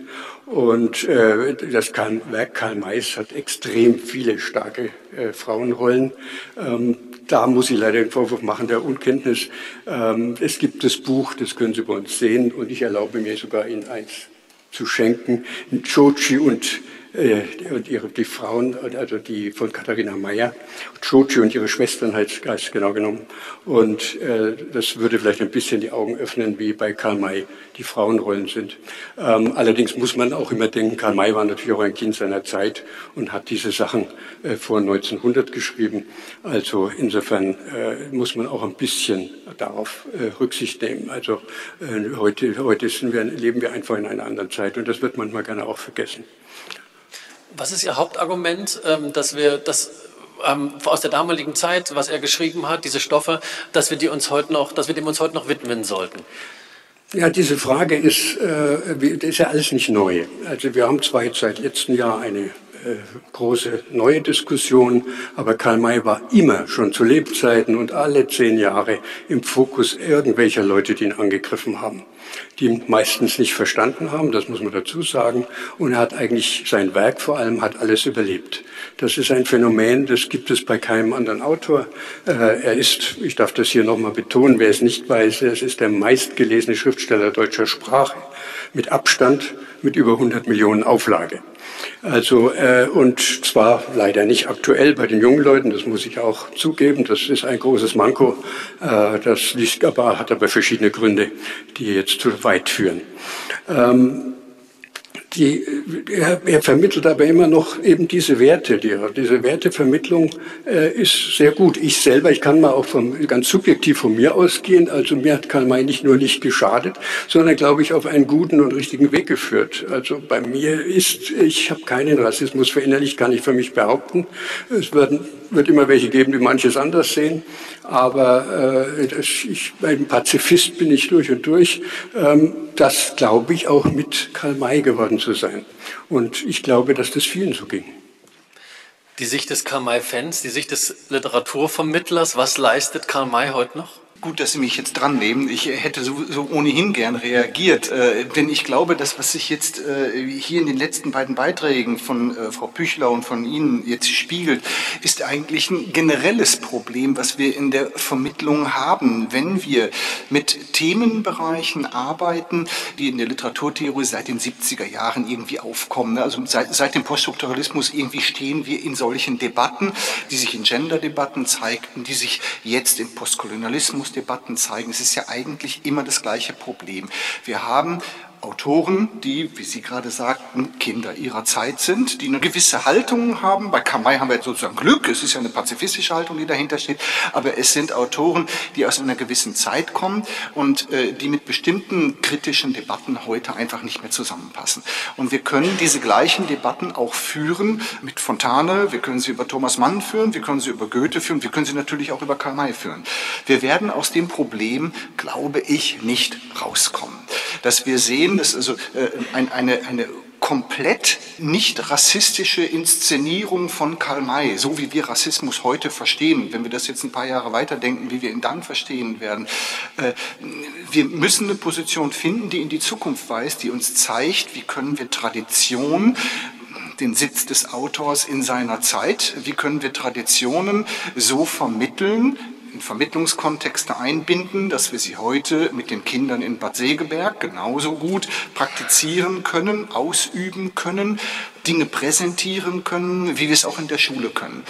Und äh, das Werk Karl Mays hat extrem viele starke äh, Frauenrollen. Ähm, da muss ich leider den Vorwurf machen der Unkenntnis. Ähm, es gibt das Buch, das können Sie bei uns sehen, und ich erlaube mir sogar Ihnen eins zu schenken. Chochi und und ihre, die Frauen, also die von Katharina Meyer, Chochi und ihre Schwestern halt ganz genau genommen. Und äh, das würde vielleicht ein bisschen die Augen öffnen, wie bei Karl May die Frauenrollen sind. Ähm, allerdings muss man auch immer denken, Karl May war natürlich auch ein Kind seiner Zeit und hat diese Sachen äh, vor 1900 geschrieben. Also insofern äh, muss man auch ein bisschen darauf äh, Rücksicht nehmen. Also äh, heute, heute wir, leben wir einfach in einer anderen Zeit und das wird manchmal gerne auch vergessen. Was ist Ihr Hauptargument, ähm, dass wir das ähm, aus der damaligen Zeit, was er geschrieben hat, diese Stoffe, dass wir die uns heute noch, dass wir dem uns heute noch widmen sollten? Ja, diese Frage ist, äh, ist ja alles nicht neu. Also wir haben zwar jetzt seit letztem Jahr eine äh, große neue Diskussion, aber Karl May war immer schon zu Lebzeiten und alle zehn Jahre im Fokus irgendwelcher Leute, die ihn angegriffen haben, die meistens nicht verstanden haben, das muss man dazu sagen, und er hat eigentlich sein Werk vor allem hat alles überlebt. Das ist ein Phänomen, das gibt es bei keinem anderen Autor. Äh, er ist, ich darf das hier nochmal betonen, wer es nicht weiß, es ist der meistgelesene Schriftsteller deutscher Sprache mit Abstand mit über 100 Millionen Auflage. Also äh, und zwar leider nicht aktuell bei den jungen Leuten, das muss ich auch zugeben. Das ist ein großes Manko. Äh, das liegt aber hat aber verschiedene Gründe, die jetzt zu weit führen. Ähm, die, er, er, vermittelt aber immer noch eben diese Werte. Die, diese Wertevermittlung äh, ist sehr gut. Ich selber, ich kann mal auch vom, ganz subjektiv von mir ausgehen. Also mir hat Karl May nicht nur nicht geschadet, sondern glaube ich auf einen guten und richtigen Weg geführt. Also bei mir ist, ich habe keinen Rassismus verinnerlicht, kann ich für mich behaupten. Es werden, wird immer welche geben, die manches anders sehen. Aber äh, ich, ein Pazifist bin ich durch und durch. Ähm, das glaube ich auch mit Karl May geworden zu sein. Und ich glaube, dass das vielen so ging. Die Sicht des Karl May-Fans, die Sicht des Literaturvermittlers, was leistet Karl May heute noch? Gut, dass Sie mich jetzt dran nehmen. Ich hätte so, so ohnehin gern reagiert, äh, denn ich glaube, das, was sich jetzt äh, hier in den letzten beiden Beiträgen von äh, Frau Püchler und von Ihnen jetzt spiegelt, ist eigentlich ein generelles Problem, was wir in der Vermittlung haben, wenn wir mit Themenbereichen arbeiten, die in der Literaturtheorie seit den 70er Jahren irgendwie aufkommen. Also seit, seit dem Poststrukturalismus irgendwie stehen wir in solchen Debatten, die sich in Gender-Debatten zeigten, die sich jetzt in Postkolonialismus Debatten zeigen. Es ist ja eigentlich immer das gleiche Problem. Wir haben Autoren, die, wie Sie gerade sagten, Kinder ihrer Zeit sind, die eine gewisse Haltung haben. Bei Kamai haben wir sozusagen Glück, es ist ja eine pazifistische Haltung, die dahinter steht, aber es sind Autoren, die aus einer gewissen Zeit kommen und äh, die mit bestimmten kritischen Debatten heute einfach nicht mehr zusammenpassen. Und wir können diese gleichen Debatten auch führen mit Fontane, wir können sie über Thomas Mann führen, wir können sie über Goethe führen, wir können sie natürlich auch über Karl May führen. Wir werden aus dem Problem, glaube ich, nicht rauskommen. Dass wir sehen, sehen, dass also äh, eine, eine komplett nicht rassistische Inszenierung von Karl May, so wie wir Rassismus heute verstehen, wenn wir das jetzt ein paar Jahre weiterdenken, wie wir ihn dann verstehen werden. Äh, wir müssen eine Position finden, die in die Zukunft weist, die uns zeigt, wie können wir Tradition den Sitz des Autors in seiner Zeit, wie können wir Traditionen so vermitteln, in Vermittlungskontexte einbinden, dass wir sie heute mit den Kindern in Bad Segeberg genauso gut praktizieren können, ausüben können, Dinge präsentieren können, wie wir es auch in der Schule können.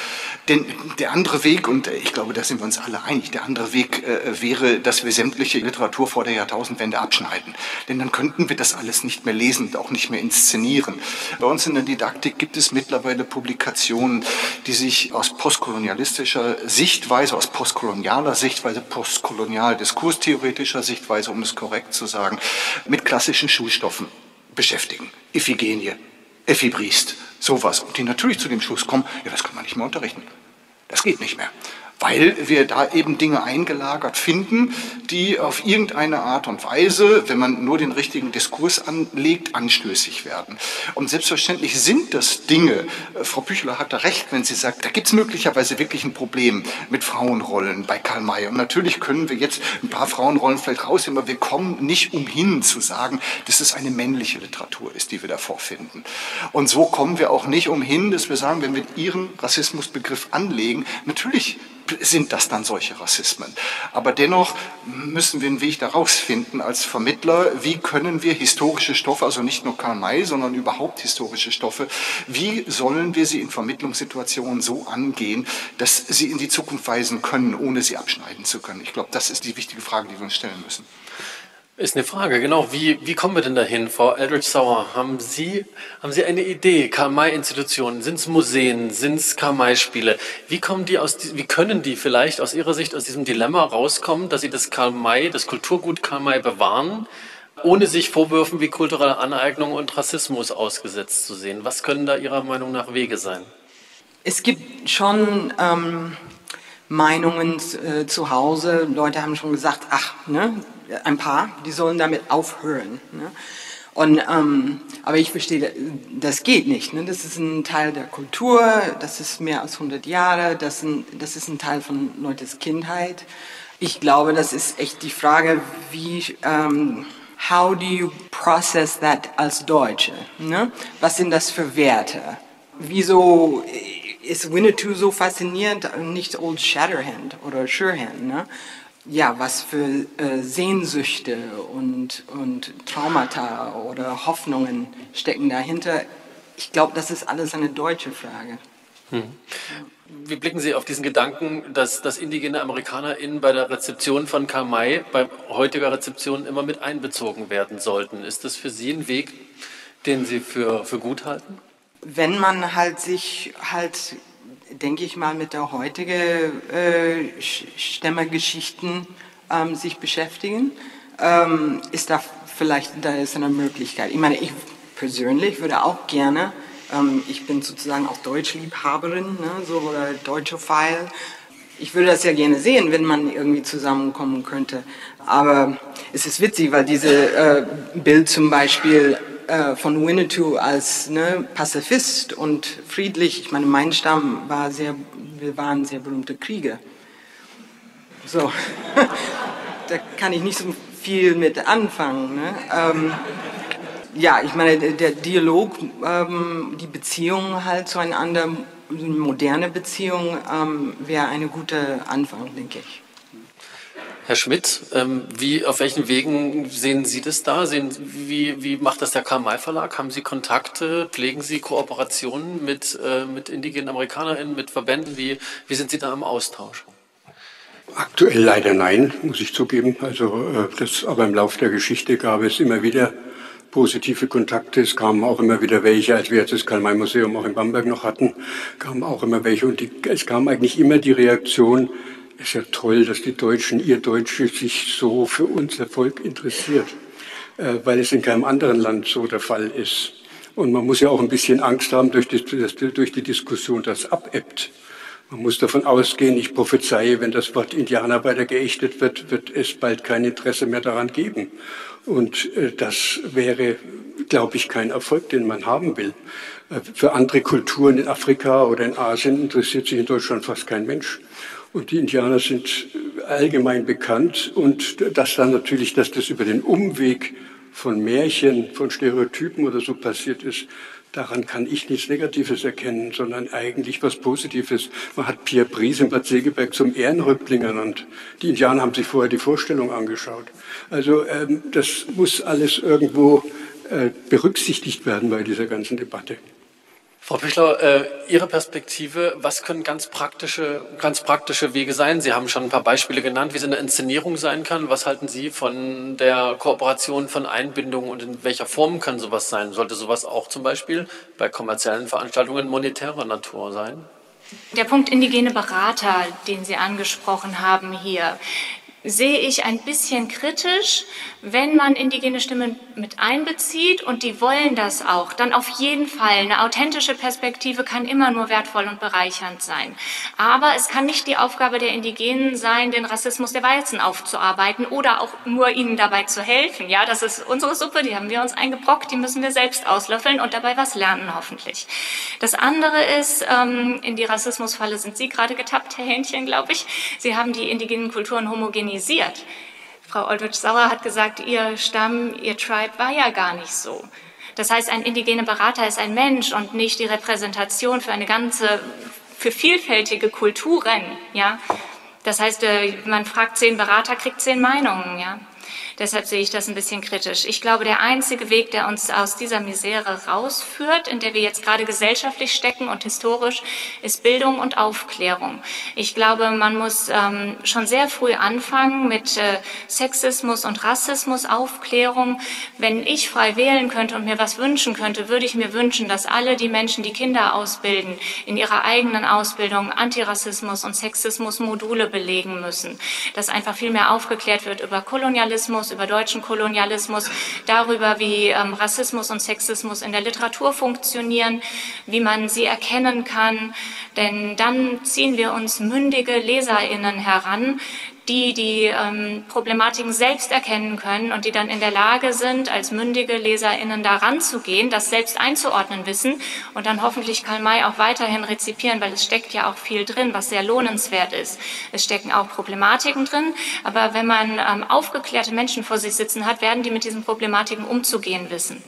Denn der andere Weg, und ich glaube, da sind wir uns alle einig, der andere Weg äh, wäre, dass wir sämtliche Literatur vor der Jahrtausendwende abschneiden. Denn dann könnten wir das alles nicht mehr lesen und auch nicht mehr inszenieren. Bei uns in der Didaktik gibt es mittlerweile Publikationen, die sich aus postkolonialistischer Sichtweise, aus postkolonialer Sichtweise, postkolonial diskurstheoretischer Sichtweise, um es korrekt zu sagen, mit klassischen Schulstoffen beschäftigen. Iphigenie, Ephibrist, sowas. Und die natürlich zu dem Schluss kommen, ja, das kann man nicht mehr unterrichten. Das geht nicht mehr weil wir da eben Dinge eingelagert finden, die auf irgendeine Art und Weise, wenn man nur den richtigen Diskurs anlegt, anstößig werden. Und selbstverständlich sind das Dinge, äh, Frau Büchler hat da recht, wenn sie sagt, da gibt es möglicherweise wirklich ein Problem mit Frauenrollen bei Karl May. Und natürlich können wir jetzt ein paar Frauenrollen vielleicht rausnehmen, aber wir kommen nicht umhin zu sagen, dass es eine männliche Literatur ist, die wir da vorfinden. Und so kommen wir auch nicht umhin, dass wir sagen, wenn wir ihren Rassismusbegriff anlegen, natürlich sind das dann solche Rassismen. Aber dennoch müssen wir einen Weg daraus finden als Vermittler, wie können wir historische Stoffe, also nicht nur Karl May, sondern überhaupt historische Stoffe, wie sollen wir sie in Vermittlungssituationen so angehen, dass sie in die Zukunft weisen können, ohne sie abschneiden zu können. Ich glaube, das ist die wichtige Frage, die wir uns stellen müssen. Ist eine Frage, genau. Wie, wie kommen wir denn dahin? Frau Eldridge Sauer, haben Sie, haben Sie eine Idee? Karl-May-Institutionen, sind es Museen, sind es Karl-May-Spiele? Wie wie können die vielleicht aus Ihrer Sicht aus diesem Dilemma rauskommen, dass sie das Karl-May, das Kulturgut Karl-May bewahren, ohne sich Vorwürfen wie kulturelle Aneignung und Rassismus ausgesetzt zu sehen? Was können da Ihrer Meinung nach Wege sein? Es gibt schon ähm, Meinungen äh, zu Hause. Leute haben schon gesagt, ach, ne, ein paar, die sollen damit aufhören. Ne? Und, ähm, aber ich verstehe, das geht nicht. Ne? Das ist ein Teil der Kultur, das ist mehr als 100 Jahre, das, ein, das ist ein Teil von Leutes Kindheit. Ich glaube, das ist echt die Frage, wie, ähm, how do you process that als Deutsche? Ne? Was sind das für Werte? Wieso ist Winnetou so faszinierend, nicht Old Shatterhand oder Surehand? Ne? Ja, was für äh, Sehnsüchte und, und Traumata oder Hoffnungen stecken dahinter. Ich glaube, das ist alles eine deutsche Frage. Hm. Wie blicken Sie auf diesen Gedanken, dass, dass indigene AmerikanerInnen bei der Rezeption von Karl May, bei heutiger Rezeption, immer mit einbezogen werden sollten? Ist das für Sie ein Weg, den Sie für, für gut halten? Wenn man halt sich halt denke ich mal, mit der heutigen äh, Stämmergeschichten ähm, sich beschäftigen, ähm, ist da vielleicht da ist eine Möglichkeit. Ich meine, ich persönlich würde auch gerne, ähm, ich bin sozusagen auch Deutschliebhaberin, ne, so oder Deutschophile. Ich würde das ja gerne sehen, wenn man irgendwie zusammenkommen könnte. Aber es ist witzig, weil dieses äh, Bild zum Beispiel äh, von Winnetou als ne, Pazifist und friedlich. Ich meine, mein Stamm war sehr, wir waren sehr berühmte Krieger. So, da kann ich nicht so viel mit anfangen. Ne? Ähm, ja, ich meine, der Dialog, ähm, die Beziehung halt zueinander, eine moderne Beziehung, ähm, wäre eine gute Anfang, denke ich. Herr Schmidt, ähm, wie, auf welchen Wegen sehen Sie das da? Sehen, wie, wie macht das der Karl-May Verlag? Haben Sie Kontakte? Pflegen Sie Kooperationen mit, äh, mit indigenen AmerikanerInnen, mit Verbänden? Wie, wie sind Sie da im Austausch? Aktuell leider nein, muss ich zugeben. Also, äh, das, aber im Laufe der Geschichte gab es immer wieder positive Kontakte. Es kamen auch immer wieder welche, als wir jetzt das Karl-May-Museum auch in Bamberg noch hatten, kamen auch immer welche. Und die, es kam eigentlich immer die Reaktion, ist ja toll, dass die Deutschen, ihr Deutsche, sich so für unser Volk interessiert, äh, weil es in keinem anderen Land so der Fall ist. Und man muss ja auch ein bisschen Angst haben durch die, durch die Diskussion, dass abebbt. Man muss davon ausgehen, ich prophezeie, wenn das Wort Indianer weiter geächtet wird, wird es bald kein Interesse mehr daran geben. Und äh, das wäre, glaube ich, kein Erfolg, den man haben will. Äh, für andere Kulturen in Afrika oder in Asien interessiert sich in Deutschland fast kein Mensch. Und die Indianer sind allgemein bekannt und dass dann natürlich, dass das über den Umweg von Märchen, von Stereotypen oder so passiert ist, daran kann ich nichts Negatives erkennen, sondern eigentlich was Positives. Man hat Pierre Brice in Bad Segeberg zum Ehrenhäuptling ernannt. Die Indianer haben sich vorher die Vorstellung angeschaut. Also ähm, das muss alles irgendwo äh, berücksichtigt werden bei dieser ganzen Debatte. Frau Pichler, äh, Ihre Perspektive, was können ganz praktische, ganz praktische Wege sein? Sie haben schon ein paar Beispiele genannt, wie es in der Inszenierung sein kann. Was halten Sie von der Kooperation, von Einbindung und in welcher Form kann sowas sein? Sollte sowas auch zum Beispiel bei kommerziellen Veranstaltungen monetärer Natur sein? Der Punkt indigene Berater, den Sie angesprochen haben hier, sehe ich ein bisschen kritisch, wenn man indigene Stimmen mit einbezieht und die wollen das auch, dann auf jeden Fall. Eine authentische Perspektive kann immer nur wertvoll und bereichernd sein. Aber es kann nicht die Aufgabe der Indigenen sein, den Rassismus der Weißen aufzuarbeiten oder auch nur ihnen dabei zu helfen. Ja, das ist unsere Suppe, die haben wir uns eingebrockt, die müssen wir selbst auslöffeln und dabei was lernen hoffentlich. Das andere ist, ähm, in die Rassismusfalle sind Sie gerade getappt, Herr Hähnchen, glaube ich. Sie haben die indigenen Kulturen homogenisiert. Frau Aldrich-Sauer hat gesagt, Ihr Stamm, Ihr Tribe war ja gar nicht so. Das heißt, ein indigener Berater ist ein Mensch und nicht die Repräsentation für eine ganze, für vielfältige Kulturen, ja. Das heißt, äh, man fragt zehn Berater, kriegt zehn Meinungen, ja. Deshalb sehe ich das ein bisschen kritisch. Ich glaube, der einzige Weg, der uns aus dieser Misere rausführt, in der wir jetzt gerade gesellschaftlich stecken und historisch, ist Bildung und Aufklärung. Ich glaube, man muss ähm, schon sehr früh anfangen mit äh, Sexismus und Rassismus, Aufklärung. Wenn ich frei wählen könnte und mir was wünschen könnte, würde ich mir wünschen, dass alle die Menschen, die Kinder ausbilden, in ihrer eigenen Ausbildung Antirassismus und Sexismus Module belegen müssen. Dass einfach viel mehr aufgeklärt wird über Kolonialismus, über deutschen Kolonialismus, darüber, wie ähm, Rassismus und Sexismus in der Literatur funktionieren, wie man sie erkennen kann. Denn dann ziehen wir uns mündige Leserinnen heran, die die ähm, Problematiken selbst erkennen können und die dann in der Lage sind, als mündige LeserInnen daran zu gehen, das selbst einzuordnen wissen und dann hoffentlich Karl May auch weiterhin rezipieren, weil es steckt ja auch viel drin, was sehr lohnenswert ist. Es stecken auch Problematiken drin, aber wenn man ähm, aufgeklärte Menschen vor sich sitzen hat, werden die mit diesen Problematiken umzugehen wissen.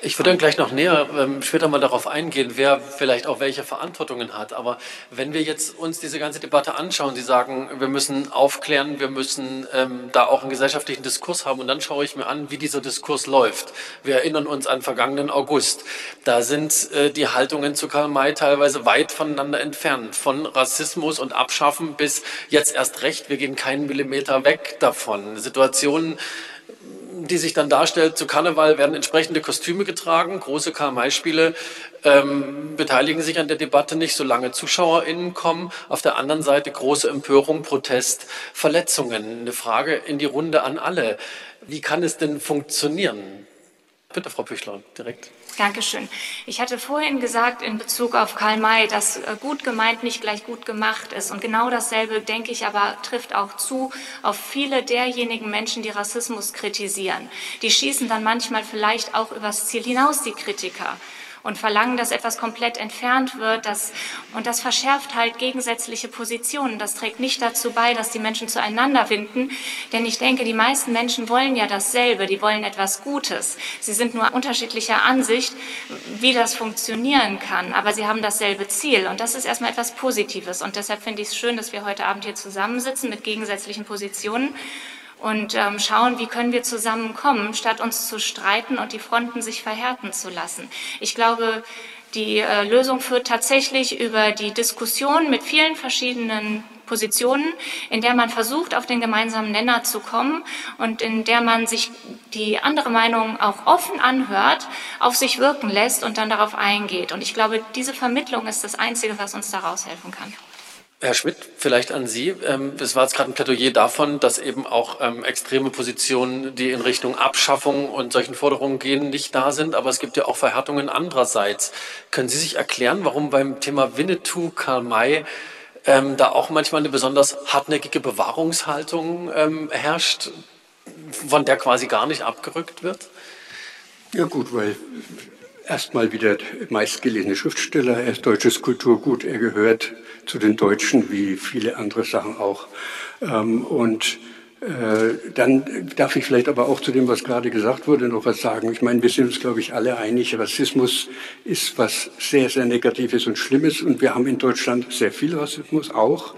Ich würde dann gleich noch näher ähm, später mal darauf eingehen, wer vielleicht auch welche Verantwortungen hat. Aber wenn wir jetzt uns diese ganze Debatte anschauen, Sie sagen, wir müssen aufklären, wir müssen ähm, da auch einen gesellschaftlichen Diskurs haben. Und dann schaue ich mir an, wie dieser Diskurs läuft. Wir erinnern uns an vergangenen August. Da sind äh, die Haltungen zu Karl May teilweise weit voneinander entfernt. Von Rassismus und Abschaffen bis jetzt erst recht, wir gehen keinen Millimeter weg davon. Situationen, die sich dann darstellt, zu Karneval werden entsprechende Kostüme getragen, große Karl-May-Spiele ähm, beteiligen sich an der Debatte nicht, solange ZuschauerInnen kommen. Auf der anderen Seite große Empörung, Protest, Verletzungen. Eine Frage in die Runde an alle. Wie kann es denn funktionieren? Bitte, Frau Püchler, direkt. Dankeschön. Ich hatte vorhin gesagt in Bezug auf Karl May, dass äh, gut gemeint nicht gleich gut gemacht ist. Und genau dasselbe, denke ich, aber trifft auch zu auf viele derjenigen Menschen, die Rassismus kritisieren. Die schießen dann manchmal vielleicht auch übers Ziel hinaus, die Kritiker und verlangen, dass etwas komplett entfernt wird. Das, und das verschärft halt gegensätzliche Positionen. Das trägt nicht dazu bei, dass die Menschen zueinander finden. Denn ich denke, die meisten Menschen wollen ja dasselbe. Die wollen etwas Gutes. Sie sind nur unterschiedlicher Ansicht, wie das funktionieren kann. Aber sie haben dasselbe Ziel. Und das ist erstmal etwas Positives. Und deshalb finde ich es schön, dass wir heute Abend hier zusammensitzen mit gegensätzlichen Positionen und ähm, schauen, wie können wir zusammenkommen, statt uns zu streiten und die Fronten sich verhärten zu lassen. Ich glaube, die äh, Lösung führt tatsächlich über die Diskussion mit vielen verschiedenen Positionen, in der man versucht, auf den gemeinsamen Nenner zu kommen und in der man sich die andere Meinung auch offen anhört, auf sich wirken lässt und dann darauf eingeht. Und ich glaube, diese Vermittlung ist das Einzige, was uns daraus helfen kann. Herr Schmidt, vielleicht an Sie. Ähm, es war jetzt gerade ein Plädoyer davon, dass eben auch ähm, extreme Positionen, die in Richtung Abschaffung und solchen Forderungen gehen, nicht da sind. Aber es gibt ja auch Verhärtungen andererseits. Können Sie sich erklären, warum beim Thema Winnetou, Karl May, ähm, da auch manchmal eine besonders hartnäckige Bewahrungshaltung herrscht, von der quasi gar nicht abgerückt wird? Ja gut, weil erstmal wieder meistgelesene Schriftsteller, er ist deutsches Kulturgut, er gehört zu den Deutschen wie viele andere Sachen auch. Ähm, und äh, dann darf ich vielleicht aber auch zu dem, was gerade gesagt wurde, noch was sagen. Ich meine, wir sind uns, glaube ich, alle einig, Rassismus ist was sehr, sehr Negatives und Schlimmes und wir haben in Deutschland sehr viel Rassismus auch.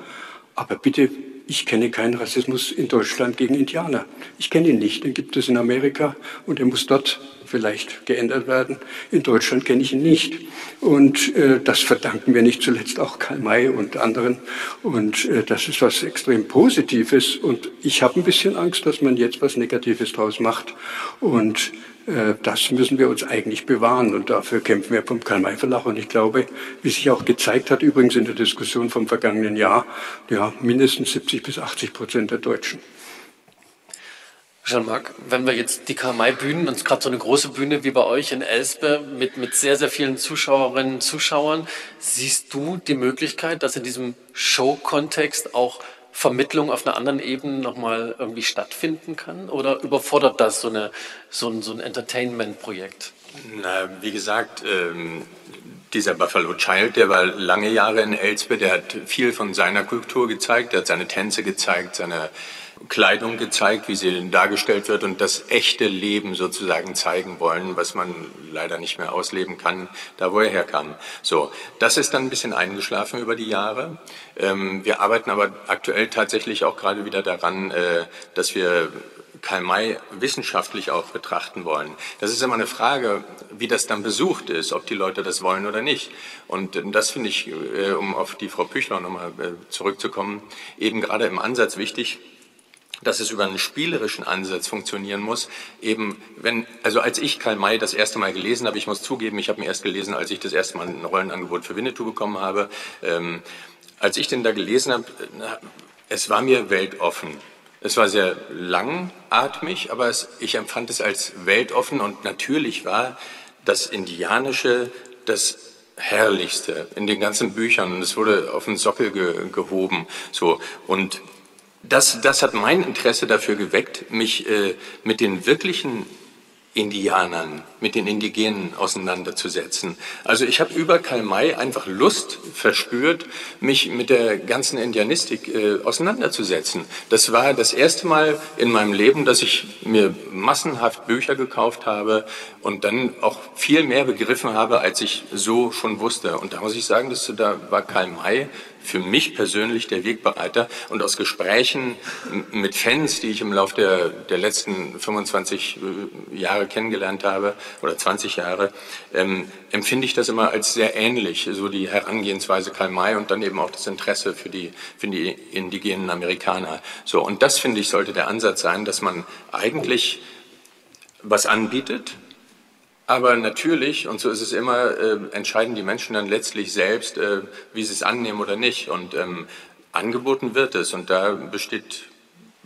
Aber bitte ich kenne keinen Rassismus in Deutschland gegen Indianer. Ich kenne ihn nicht. Den gibt es in Amerika und er muss dort vielleicht geändert werden. In Deutschland kenne ich ihn nicht. Und äh, das verdanken wir nicht zuletzt auch Karl May und anderen. Und äh, das ist was extrem Positives. Und ich habe ein bisschen Angst, dass man jetzt was Negatives draus macht. Und das müssen wir uns eigentlich bewahren und dafür kämpfen wir vom Karl-May-Verlag. Und ich glaube, wie sich auch gezeigt hat, übrigens in der Diskussion vom vergangenen Jahr, ja, mindestens 70 bis 80 Prozent der Deutschen. Jean-Marc, wenn wir jetzt die Karl-May-Bühnen, und gerade so eine große Bühne wie bei euch in Elspe mit, mit sehr, sehr vielen Zuschauerinnen und Zuschauern, siehst du die Möglichkeit, dass in diesem Show-Kontext auch Vermittlung auf einer anderen Ebene nochmal irgendwie stattfinden kann? Oder überfordert das so, eine, so ein, so ein Entertainment-Projekt? Na, wie gesagt, ähm, dieser Buffalo Child, der war lange Jahre in Elspe, der hat viel von seiner Kultur gezeigt, der hat seine Tänze gezeigt, seine Kleidung gezeigt, wie sie dargestellt wird und das echte Leben sozusagen zeigen wollen, was man leider nicht mehr ausleben kann, da wo er herkam. So, das ist dann ein bisschen eingeschlafen über die Jahre. Ähm, wir arbeiten aber aktuell tatsächlich auch gerade wieder daran, äh, dass wir Karl May wissenschaftlich auch betrachten wollen. Das ist immer eine Frage, wie das dann besucht ist, ob die Leute das wollen oder nicht. Und das finde ich, äh, um auf die Frau Püchler nochmal äh, zurückzukommen, eben gerade im Ansatz wichtig, dass es über einen spielerischen Ansatz funktionieren muss. Eben, wenn, also als ich Karl May das erste Mal gelesen habe, ich muss zugeben, ich habe ihn erst gelesen, als ich das erste Mal ein Rollenangebot für Winnetou bekommen habe. Ähm, als ich den da gelesen habe, es war mir weltoffen. Es war sehr langatmig, aber es, ich empfand es als weltoffen und natürlich war das Indianische das Herrlichste in den ganzen Büchern es wurde auf den Sockel ge, gehoben. So und das, das hat mein Interesse dafür geweckt, mich äh, mit den wirklichen Indianern, mit den Indigenen auseinanderzusetzen. Also ich habe über Karl May einfach Lust verspürt, mich mit der ganzen Indianistik äh, auseinanderzusetzen. Das war das erste Mal in meinem Leben, dass ich mir massenhaft Bücher gekauft habe und dann auch viel mehr begriffen habe, als ich so schon wusste. Und da muss ich sagen, dass da war Karl May für mich persönlich der Wegbereiter. Und aus Gesprächen mit Fans, die ich im Laufe der, der letzten 25 äh, Jahre kennengelernt habe, oder 20 Jahre, ähm, empfinde ich das immer als sehr ähnlich, so die Herangehensweise Karl May und dann eben auch das Interesse für die, für die indigenen Amerikaner. So, und das, finde ich, sollte der Ansatz sein, dass man eigentlich was anbietet, aber natürlich, und so ist es immer, äh, entscheiden die Menschen dann letztlich selbst, äh, wie sie es annehmen oder nicht. Und ähm, angeboten wird es. Und da besteht,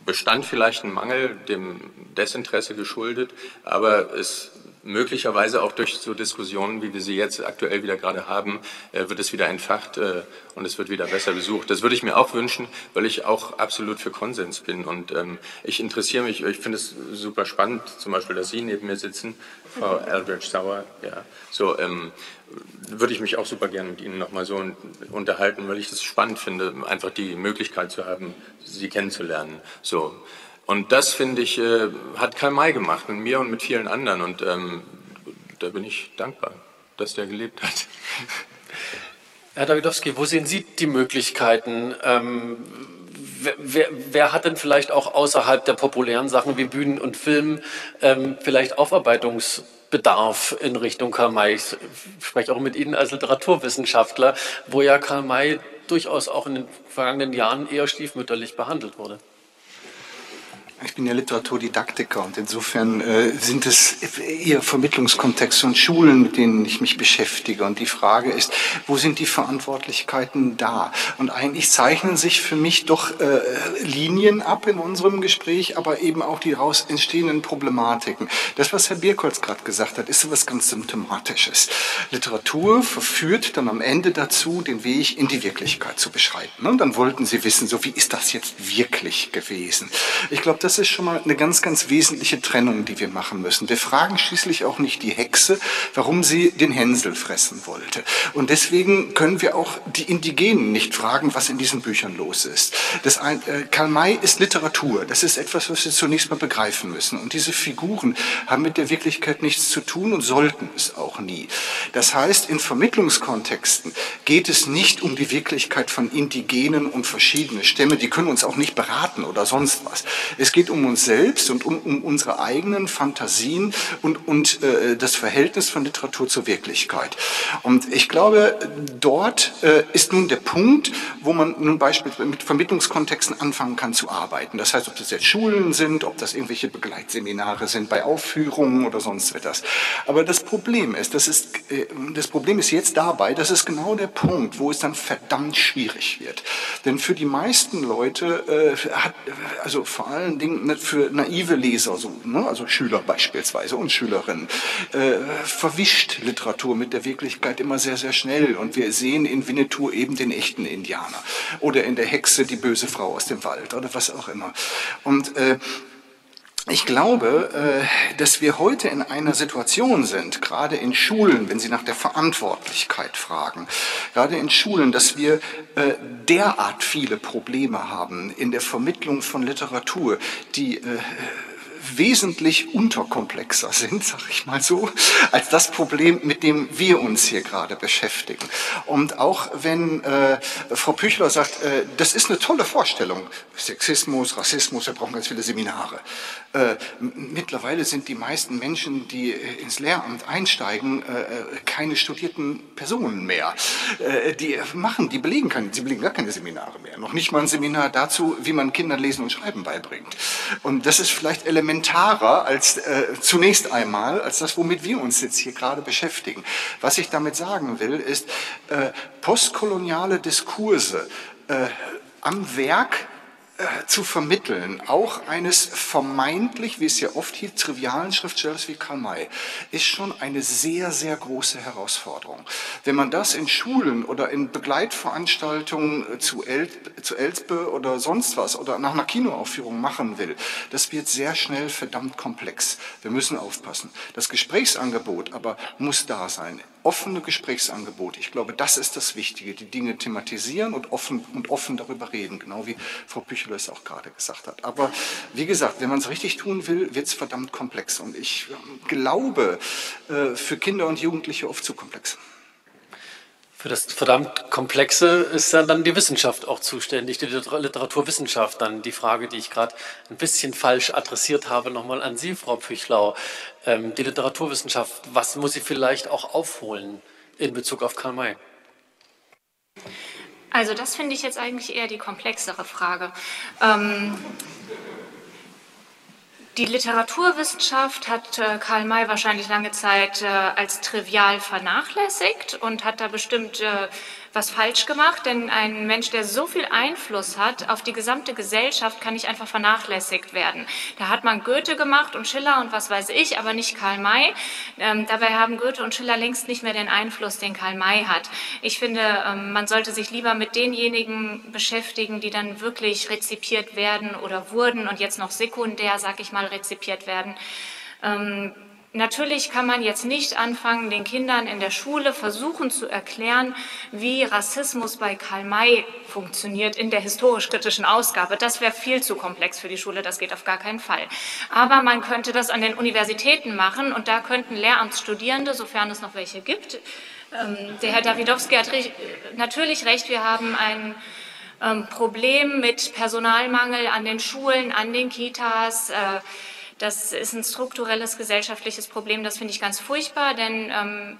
bestand vielleicht ein Mangel, dem Desinteresse geschuldet, aber es möglicherweise auch durch so Diskussionen, wie wir sie jetzt aktuell wieder gerade haben, äh, wird es wieder entfacht äh, und es wird wieder besser besucht. Das würde ich mir auch wünschen, weil ich auch absolut für Konsens bin. Und ähm, ich interessiere mich, ich finde es super spannend, zum Beispiel, dass Sie neben mir sitzen, Frau Aldrich Sauer. Ja, so ähm, würde ich mich auch super gerne mit Ihnen nochmal so unterhalten, weil ich es spannend finde, einfach die Möglichkeit zu haben, Sie kennenzulernen. So. Und das, finde ich, äh, hat Karl May gemacht, mit mir und mit vielen anderen. Und ähm, da bin ich dankbar, dass der gelebt hat. Herr Dawidowski, wo sehen Sie die Möglichkeiten? Ähm, wer, wer, wer, hat denn vielleicht auch außerhalb der populären Sachen wie Bühnen und Film ähm, vielleicht Aufarbeitungsbedarf in Richtung Karl May? Ich spreche auch mit Ihnen als Literaturwissenschaftler, wo ja Karl May durchaus auch in den vergangenen Jahren eher stiefmütterlich behandelt wurde. Ich bin ja Literaturdidaktiker und insofern äh, sind es eher Vermittlungskontexte und Schulen, mit denen ich mich beschäftige. Und die Frage ist, wo sind die Verantwortlichkeiten da? Und eigentlich zeichnen sich für mich doch äh, Linien ab in unserem Gespräch, aber eben auch die daraus entstehenden Problematiken. Das, was Herr Birkholz gerade gesagt hat, ist so was ganz Symptomatisches. Literatur verführt dann am Ende dazu, den Weg in die Wirklichkeit zu beschreiten. Und dann wollten Sie wissen, so wie ist das jetzt wirklich gewesen? Ich glaube, das das ist schon mal eine ganz, ganz wesentliche Trennung, die wir machen müssen. Wir fragen schließlich auch nicht die Hexe, warum sie den Hänsel fressen wollte. Und deswegen können wir auch die Indigenen nicht fragen, was in diesen Büchern los ist. Das ein, äh, Karl May ist Literatur. Das ist etwas, was wir zunächst mal begreifen müssen. Und diese Figuren haben mit der Wirklichkeit nichts zu tun und sollten es auch nie. Das heißt, in Vermittlungskontexten geht es nicht um die Wirklichkeit von Indigenen und verschiedene Stämme. Die können uns auch nicht beraten oder sonst was. Es geht um uns selbst und um, um unsere eigenen Fantasien und, und äh, das Verhältnis von Literatur zur Wirklichkeit. Und ich glaube, dort äh, ist nun der Punkt, wo man nun beispielsweise mit Vermittlungskontexten anfangen kann zu arbeiten. Das heißt, ob das jetzt Schulen sind, ob das irgendwelche Begleitseminare sind bei Aufführungen oder sonst etwas. Aber das Problem ist, das ist, äh, das Problem ist jetzt dabei, das ist genau der Punkt, wo es dann verdammt schwierig wird. Denn für die meisten Leute äh, hat, also vor allen Dingen für naive Leser, so, ne, also Schüler beispielsweise und Schülerinnen, äh, verwischt Literatur mit der Wirklichkeit immer sehr, sehr schnell. Und wir sehen in Winnetou eben den echten Indianer oder in der Hexe die böse Frau aus dem Wald oder was auch immer. Und äh, ich glaube, äh, dass wir heute in einer Situation sind, gerade in Schulen, wenn Sie nach der Verantwortlichkeit fragen, gerade in Schulen, dass wir äh, derart viele Probleme haben in der Vermittlung von Literatur, die äh, wesentlich unterkomplexer sind, sag ich mal so, als das Problem, mit dem wir uns hier gerade beschäftigen. Und auch wenn äh, Frau Püchler sagt, äh, das ist eine tolle Vorstellung, Sexismus, Rassismus, wir brauchen ganz viele Seminare. Äh, mittlerweile sind die meisten Menschen, die äh, ins Lehramt einsteigen, äh, äh, keine studierten Personen mehr. die machen, die belegen keine, sie belegen gar keine Seminare mehr. Noch nicht mal ein Seminar dazu, wie man Kindern Lesen und Schreiben beibringt. Und das ist vielleicht elementar elementarer als äh, zunächst einmal als das, womit wir uns jetzt hier gerade beschäftigen. Was ich damit sagen will, ist äh, postkoloniale Diskurse äh, am Werk zu vermitteln, auch eines vermeintlich, wie es ja oft hieß, trivialen Schriftstellers wie Karl May, ist schon eine sehr, sehr große Herausforderung. Wenn man das in Schulen oder in Begleitveranstaltungen zu, El zu Elsbe oder sonst was oder nach einer Kinoaufführung machen will, das wird sehr schnell verdammt komplex. Wir müssen aufpassen. Das Gesprächsangebot aber muss da sein offene Gesprächsangebot. Ich glaube, das ist das Wichtige, die Dinge thematisieren und offen, und offen darüber reden, genau wie Frau Büchler es auch gerade gesagt hat. Aber wie gesagt, wenn man es richtig tun will, wird es verdammt komplex. Und ich ähm, glaube, äh, für Kinder und Jugendliche oft zu komplex. Für das verdammt Komplexe ist ja dann die Wissenschaft auch zuständig, die Literaturwissenschaft. Dann die Frage, die ich gerade ein bisschen falsch adressiert habe, nochmal an Sie, Frau Püchlau. Ähm, die Literaturwissenschaft, was muss sie vielleicht auch aufholen in Bezug auf Karl May? Also das finde ich jetzt eigentlich eher die komplexere Frage. Ähm, die Literaturwissenschaft hat äh, Karl May wahrscheinlich lange Zeit äh, als trivial vernachlässigt und hat da bestimmt äh, was falsch gemacht, denn ein Mensch, der so viel Einfluss hat auf die gesamte Gesellschaft, kann nicht einfach vernachlässigt werden. Da hat man Goethe gemacht und Schiller und was weiß ich, aber nicht Karl May. Ähm, dabei haben Goethe und Schiller längst nicht mehr den Einfluss, den Karl May hat. Ich finde, ähm, man sollte sich lieber mit denjenigen beschäftigen, die dann wirklich rezipiert werden oder wurden und jetzt noch sekundär, sag ich mal, rezipiert werden. Ähm, Natürlich kann man jetzt nicht anfangen, den Kindern in der Schule versuchen zu erklären, wie Rassismus bei Karl May funktioniert in der historisch-kritischen Ausgabe. Das wäre viel zu komplex für die Schule, das geht auf gar keinen Fall. Aber man könnte das an den Universitäten machen und da könnten Lehramtsstudierende, sofern es noch welche gibt, ähm, der Herr Dawidowski hat natürlich recht, wir haben ein ähm, Problem mit Personalmangel an den Schulen, an den Kitas, äh, das ist ein strukturelles gesellschaftliches Problem, das finde ich ganz furchtbar, denn ähm,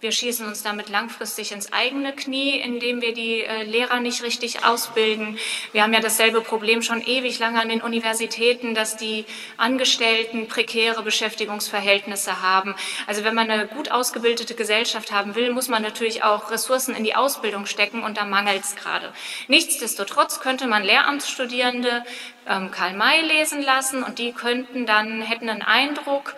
wir schießen uns damit langfristig ins eigene Knie, indem wir die äh, Lehrer nicht richtig ausbilden. Wir haben ja dasselbe Problem schon ewig lange an den Universitäten, dass die Angestellten prekäre Beschäftigungsverhältnisse haben. Also wenn man eine gut ausgebildete Gesellschaft haben will, muss man natürlich auch Ressourcen in die Ausbildung stecken und da mangelt es gerade. Nichtsdestotrotz könnte man Lehramtsstudierende ähm, Karl May lesen lassen und die könnten dann, hätten einen Eindruck,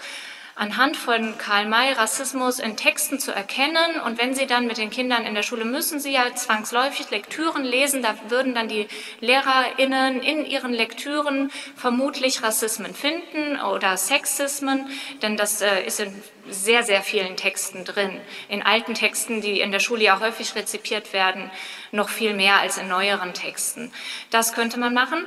anhand von Karl May Rassismus in Texten zu erkennen. Und wenn Sie dann mit den Kindern in der Schule müssen Sie ja zwangsläufig Lektüren lesen, da würden dann die LehrerInnen in ihren Lektüren vermutlich Rassismen finden oder Sexismen, denn das äh, ist in sehr, sehr vielen Texten drin. In alten Texten, die in der Schule ja häufig rezipiert werden, noch viel mehr als in neueren Texten. Das könnte man machen.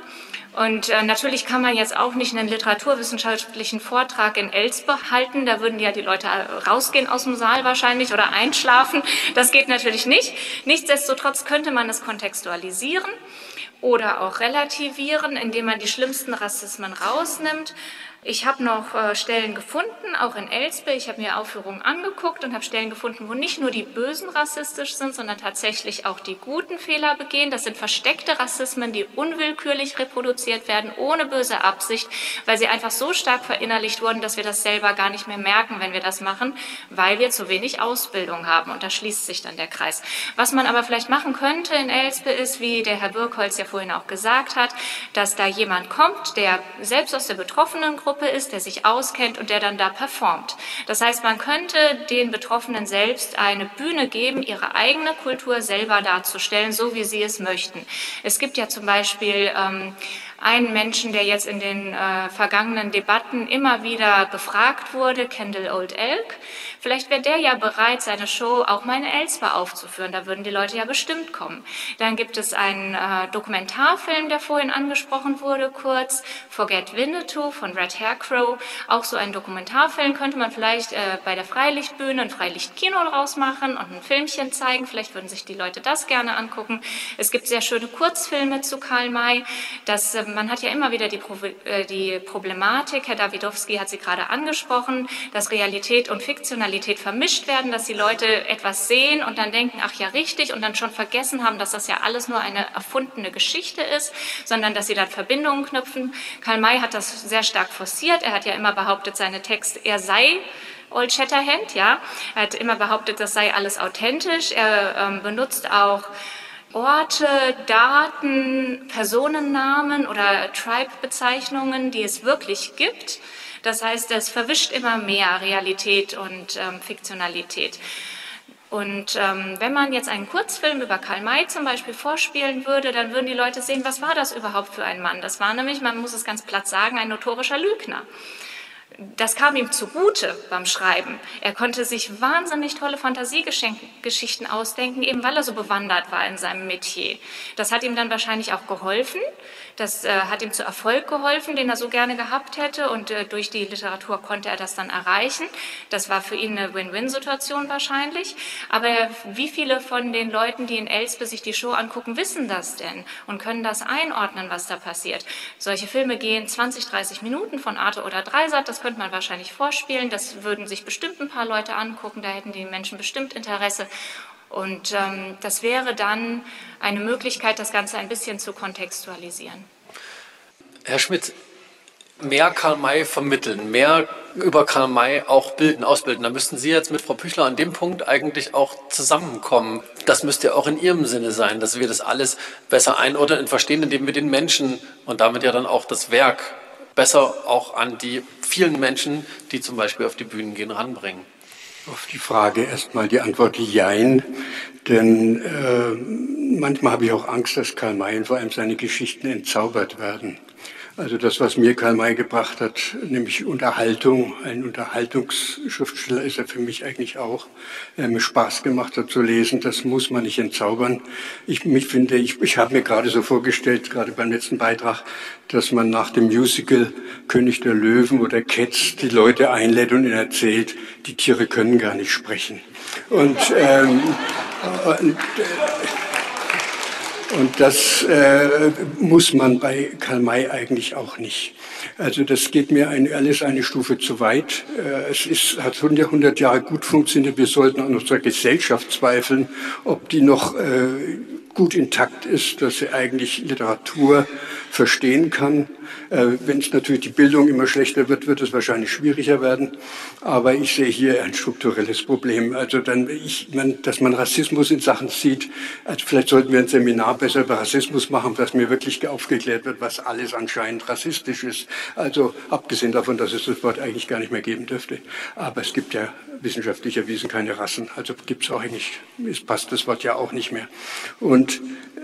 Und äh, natürlich kann man jetzt auch nicht einen literaturwissenschaftlichen Vortrag in Elsbach halten. Da würden ja die Leute äh, rausgehen aus dem Saal wahrscheinlich oder einschlafen. Das geht natürlich nicht. Nichtsdestotrotz könnte man es kontextualisieren oder auch relativieren, indem man die schlimmsten Rassismen rausnimmt ich habe noch äh, Stellen gefunden, auch in Elspe. Ich habe mir Aufführungen angeguckt und habe Stellen gefunden, wo nicht nur die Bösen rassistisch sind, sondern tatsächlich auch die guten Fehler begehen. Das sind versteckte Rassismen, die unwillkürlich reproduziert werden, ohne böse Absicht, weil sie einfach so stark verinnerlicht wurden, dass wir das selber gar nicht mehr merken, wenn wir das machen, weil wir zu wenig Ausbildung haben. Und da schließt sich dann der Kreis. Was man aber vielleicht machen könnte in Elspe ist, wie der Herr Birkholz ja vorhin auch gesagt hat, dass da jemand kommt, der selbst aus der betroffenen Gruppe Gruppe ist, der sich auskennt und der dann da performt. Das heißt, man könnte den Betroffenen selbst eine Bühne geben, ihre eigene Kultur selber darzustellen, so wie sie es möchten. Es gibt ja zum Beispiel ähm, einen Menschen, der jetzt in den äh, vergangenen Debatten immer wieder befragt wurde, Kendall Old Elk. Vielleicht wäre der ja bereit, seine Show auch mal in Elsper aufzuführen. Da würden die Leute ja bestimmt kommen. Dann gibt es einen äh, Dokumentarfilm, der vorhin angesprochen wurde, kurz, Forget Winnetou von Red Hair Crow. Auch so einen Dokumentarfilm könnte man vielleicht äh, bei der Freilichtbühne ein Freilichtkino draus machen und ein Filmchen zeigen. Vielleicht würden sich die Leute das gerne angucken. Es gibt sehr schöne Kurzfilme zu Karl May. Das, äh, man hat ja immer wieder die, äh, die Problematik, Herr Dawidowski hat sie gerade angesprochen, dass Realität und Fiktionalität vermischt werden, dass die Leute etwas sehen und dann denken, ach ja, richtig, und dann schon vergessen haben, dass das ja alles nur eine erfundene Geschichte ist, sondern dass sie dann Verbindungen knüpfen. Karl May hat das sehr stark forciert. Er hat ja immer behauptet, seine Texte, er sei Old Shatterhand, ja. Er hat immer behauptet, das sei alles authentisch. Er ähm, benutzt auch Orte, Daten, Personennamen oder Tribe-Bezeichnungen, die es wirklich gibt. Das heißt, es verwischt immer mehr Realität und ähm, Fiktionalität. Und ähm, wenn man jetzt einen Kurzfilm über Karl May zum Beispiel vorspielen würde, dann würden die Leute sehen, was war das überhaupt für ein Mann? Das war nämlich, man muss es ganz platt sagen, ein notorischer Lügner das kam ihm zugute beim Schreiben. Er konnte sich wahnsinnig tolle Fantasiegeschichten ausdenken, eben weil er so bewandert war in seinem Metier. Das hat ihm dann wahrscheinlich auch geholfen. Das äh, hat ihm zu Erfolg geholfen, den er so gerne gehabt hätte. Und äh, durch die Literatur konnte er das dann erreichen. Das war für ihn eine Win-Win-Situation wahrscheinlich. Aber wie viele von den Leuten, die in Elspe sich die Show angucken, wissen das denn und können das einordnen, was da passiert? Solche Filme gehen 20, 30 Minuten von Arte oder Dreisat. Das könnte man wahrscheinlich vorspielen. Das würden sich bestimmt ein paar Leute angucken. Da hätten die Menschen bestimmt Interesse. Und ähm, das wäre dann eine Möglichkeit, das Ganze ein bisschen zu kontextualisieren. Herr Schmidt, mehr Karl May vermitteln, mehr über Karl May auch bilden, ausbilden. Da müssten Sie jetzt mit Frau Püchler an dem Punkt eigentlich auch zusammenkommen. Das müsste ja auch in Ihrem Sinne sein, dass wir das alles besser einordnen und verstehen, indem wir den Menschen und damit ja dann auch das Werk besser auch an die vielen Menschen, die zum Beispiel auf die Bühnen gehen, ranbringen? Auf die Frage erstmal die Antwort Jein, denn äh, manchmal habe ich auch Angst, dass Karl May vor allem seine Geschichten entzaubert werden. Also das, was mir Karl May gebracht hat, nämlich Unterhaltung, ein Unterhaltungsschriftsteller ist er für mich eigentlich auch, der mir Spaß gemacht hat zu lesen, das muss man nicht entzaubern. Ich mich finde, ich, ich habe mir gerade so vorgestellt, gerade beim letzten Beitrag, dass man nach dem Musical König der Löwen oder Cats die Leute einlädt und ihnen erzählt, die Tiere können gar nicht sprechen. Und, ähm, und äh, und das äh, muss man bei Karl May eigentlich auch nicht. Also das geht mir ein, alles eine Stufe zu weit. Äh, es ist, hat 100, 100 Jahre gut funktioniert. Wir sollten noch zur Gesellschaft zweifeln, ob die noch äh, gut intakt ist, dass sie eigentlich Literatur verstehen kann. Äh, Wenn es natürlich die Bildung immer schlechter wird, wird es wahrscheinlich schwieriger werden. Aber ich sehe hier ein strukturelles Problem. Also dann, ich, man, dass man Rassismus in Sachen sieht. Also vielleicht sollten wir ein Seminar besser über Rassismus machen, dass mir wirklich aufgeklärt wird, was alles anscheinend rassistisch ist. Also abgesehen davon, dass es das Wort eigentlich gar nicht mehr geben dürfte. Aber es gibt ja wissenschaftlich erwiesen keine Rassen. Also gibt es auch eigentlich, es passt das Wort ja auch nicht mehr. Und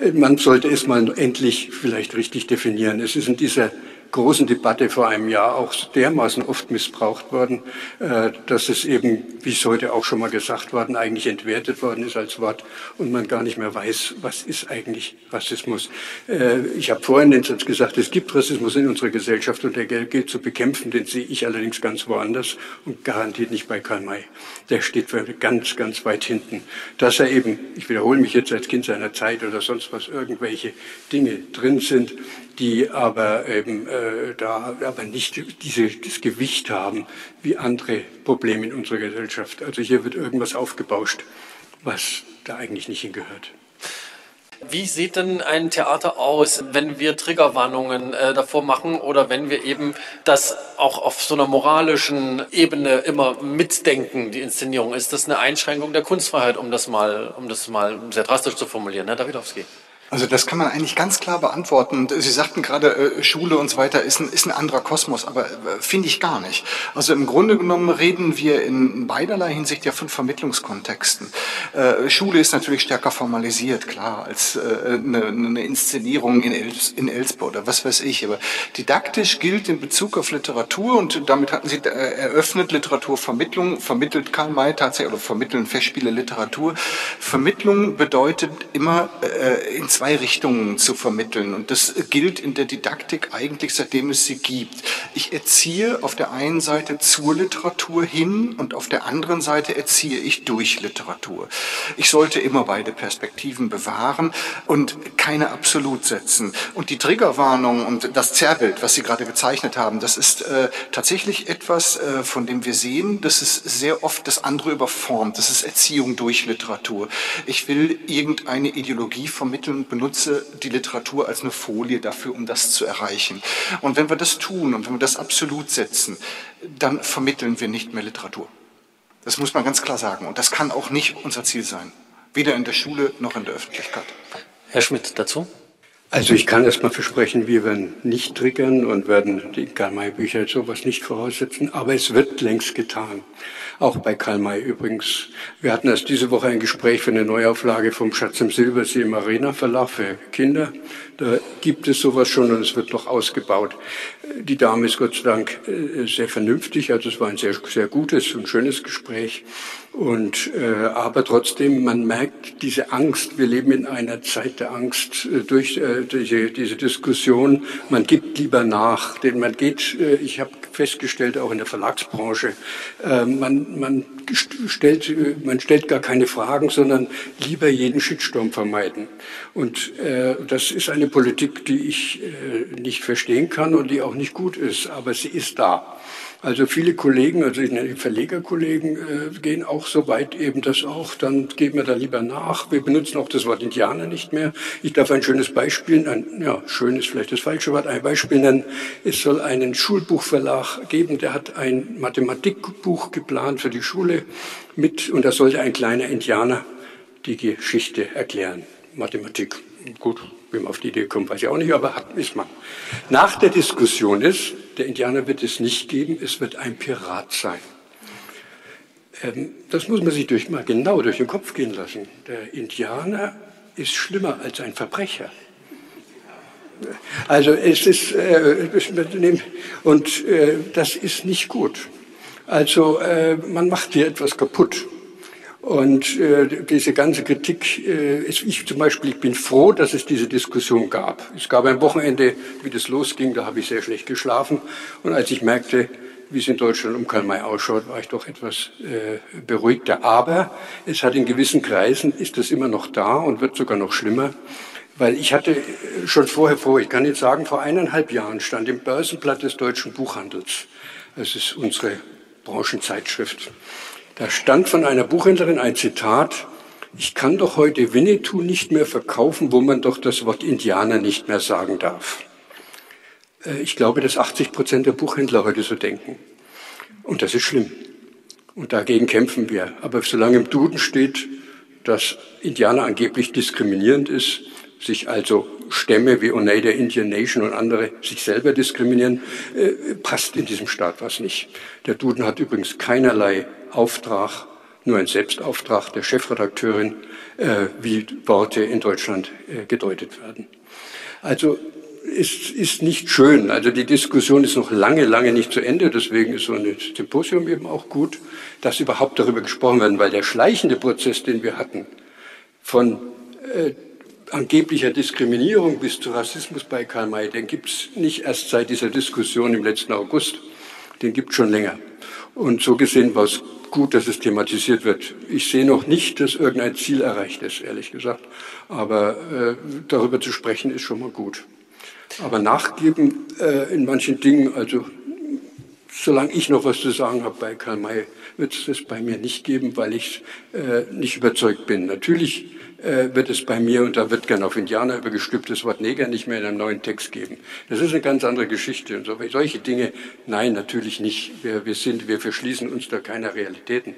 äh, man sollte es mal endlich vielleicht richtig definieren. Es ist in dieser großen Debatte vor einem Jahr auch dermaßen oft missbraucht worden, äh, dass es eben, wie es heute auch schon mal gesagt worden, eigentlich entwertet worden ist als Wort und man gar nicht mehr weiß, was ist eigentlich Rassismus. Äh, ich habe vorhin den Satz gesagt, es gibt Rassismus in unserer Gesellschaft und der gilt zu bekämpfen, den sehe ich allerdings ganz woanders und garantiert nicht bei Karl May. Der steht ganz, ganz weit hinten. Dass er eben, ich wiederhole mich jetzt als Kind seiner Zeit oder sonst was, irgendwelche Dinge drin sind, die aber eben äh, da aber nicht diese, das Gewicht haben wie andere Probleme in unserer Gesellschaft. Also hier wird irgendwas aufgebauscht, was da eigentlich nicht hingehört. Wie sieht denn ein Theater aus, wenn wir Triggerwarnungen äh, davor machen oder wenn wir eben das auch auf so einer moralischen Ebene immer mitdenken, die Inszenierung? Ist das eine Einschränkung der Kunstfreiheit, um das mal, um das mal sehr drastisch zu formulieren, Herr Davidowski? Also das kann man eigentlich ganz klar beantworten. Und Sie sagten gerade, äh, Schule und so weiter ist ein, ist ein anderer Kosmos, aber äh, finde ich gar nicht. Also im Grunde genommen reden wir in beiderlei Hinsicht ja von Vermittlungskontexten. Äh, Schule ist natürlich stärker formalisiert, klar, als eine, eine Inszenierung in, Els, in Elsbo oder was weiß ich. Aber didaktisch gilt in Bezug auf Literatur und damit hatten Sie eröffnet Literaturvermittlung, vermittelt Karl May tatsächlich oder vermitteln Festspiele Literatur. Vermittlung bedeutet immer äh, in zwei Richtungen zu vermitteln. Und das gilt in der Didaktik eigentlich, seitdem es sie gibt. Ich erziehe auf der einen Seite zur Literatur hin und auf der anderen Seite erziehe ich durch Literatur. Ich sollte immer beide Perspektiven bewahren und keine absolut setzen. Und die Triggerwarnung und das Zerrbild, was Sie gerade gezeichnet haben, das ist äh, tatsächlich etwas, äh, von dem wir sehen, dass es sehr oft das andere überformt. Das ist Erziehung durch Literatur. Ich will irgendeine Ideologie vermitteln benutze die Literatur als eine Folie dafür, um das zu erreichen. Und wenn wir das tun und wenn wir das absolut setzen, dann vermitteln wir nicht mehr Literatur. Das muss man ganz klar sagen. Und das kann auch nicht unser Ziel sein. Weder in der Schule noch in der Öffentlichkeit. Herr Schmidt, dazu? Also ich kann erst mal versprechen, wir werden nicht triggern und werden die Karl-May-Bücher sowas nicht voraussetzen, aber es wird längst getan. Auch bei Karl May übrigens. Wir hatten erst diese Woche ein Gespräch für eine Neuauflage vom Schatz im Silbersee im Arena Verlag für Kinder. Da gibt es sowas schon und es wird noch ausgebaut. Die Dame ist Gott sei Dank äh, sehr vernünftig, also es war ein sehr, sehr gutes und schönes Gespräch. Und, äh, aber trotzdem, man merkt diese Angst. Wir leben in einer Zeit der Angst äh, durch äh, diese, diese Diskussion. Man gibt lieber nach, denn man geht. Äh, ich habe festgestellt, auch in der Verlagsbranche, äh, man, man stellt, äh, man stellt gar keine Fragen, sondern lieber jeden Shitstorm vermeiden. Und äh, das ist eine Politik, die ich äh, nicht verstehen kann und die auch nicht gut ist, aber sie ist da. Also viele Kollegen, also die Verlegerkollegen, äh, gehen auch so weit eben das auch, dann geben wir da lieber nach. Wir benutzen auch das Wort Indianer nicht mehr. Ich darf ein schönes Beispiel, ein, ja, schön ist vielleicht das falsche Wort, ein Beispiel nennen. Es soll einen Schulbuchverlag geben, der hat ein Mathematikbuch geplant für die Schule mit, und da sollte ein kleiner Indianer die Geschichte erklären. Mathematik. Gut, wie man auf die Idee kommt, weiß ich auch nicht, aber hat, ist man. Nach der Diskussion ist, der Indianer wird es nicht geben, es wird ein Pirat sein. Ähm, das muss man sich durch, mal genau durch den Kopf gehen lassen. Der Indianer ist schlimmer als ein Verbrecher. Also es ist, äh, und äh, das ist nicht gut. Also äh, man macht hier etwas kaputt. Und äh, diese ganze Kritik, äh, ist, ich zum Beispiel, ich bin froh, dass es diese Diskussion gab. Es gab ein Wochenende, wie das losging, da habe ich sehr schlecht geschlafen. Und als ich merkte, wie es in Deutschland um Karl May ausschaut, war ich doch etwas äh, beruhigter. Aber es hat in gewissen Kreisen, ist das immer noch da und wird sogar noch schlimmer. Weil ich hatte schon vorher vor, ich kann jetzt sagen, vor eineinhalb Jahren stand im Börsenblatt des deutschen Buchhandels, das ist unsere Branchenzeitschrift, da stand von einer Buchhändlerin ein Zitat, ich kann doch heute Winnetou nicht mehr verkaufen, wo man doch das Wort Indianer nicht mehr sagen darf. Äh, ich glaube, dass 80 Prozent der Buchhändler heute so denken. Und das ist schlimm. Und dagegen kämpfen wir. Aber solange im Duden steht, dass Indianer angeblich diskriminierend ist, sich also Stämme wie Oneida Indian Nation und andere sich selber diskriminieren, äh, passt in diesem Staat was nicht. Der Duden hat übrigens keinerlei Auftrag, nur ein Selbstauftrag der Chefredakteurin, äh, wie Worte in Deutschland äh, gedeutet werden. Also es ist nicht schön. Also die Diskussion ist noch lange, lange nicht zu Ende. Deswegen ist so ein Symposium eben auch gut, dass überhaupt darüber gesprochen werden, weil der schleichende Prozess, den wir hatten, von äh, angeblicher Diskriminierung bis zu Rassismus bei Karl May, den gibt es nicht erst seit dieser Diskussion im letzten August, den gibt es schon länger. Und so gesehen war es gut, dass es thematisiert wird. Ich sehe noch nicht, dass irgendein Ziel erreicht ist, ehrlich gesagt. Aber äh, darüber zu sprechen ist schon mal gut. Aber nachgeben äh, in manchen Dingen, also solange ich noch was zu sagen habe bei Karl May, wird es das bei mir nicht geben, weil ich äh, nicht überzeugt bin. Natürlich äh, wird es bei mir, und da wird gern auf Indianer übergestülpt, das Wort Neger nicht mehr in einem neuen Text geben. Das ist eine ganz andere Geschichte. Und so, solche Dinge, nein, natürlich nicht. Wir, wir, sind, wir verschließen uns da keiner Realitäten.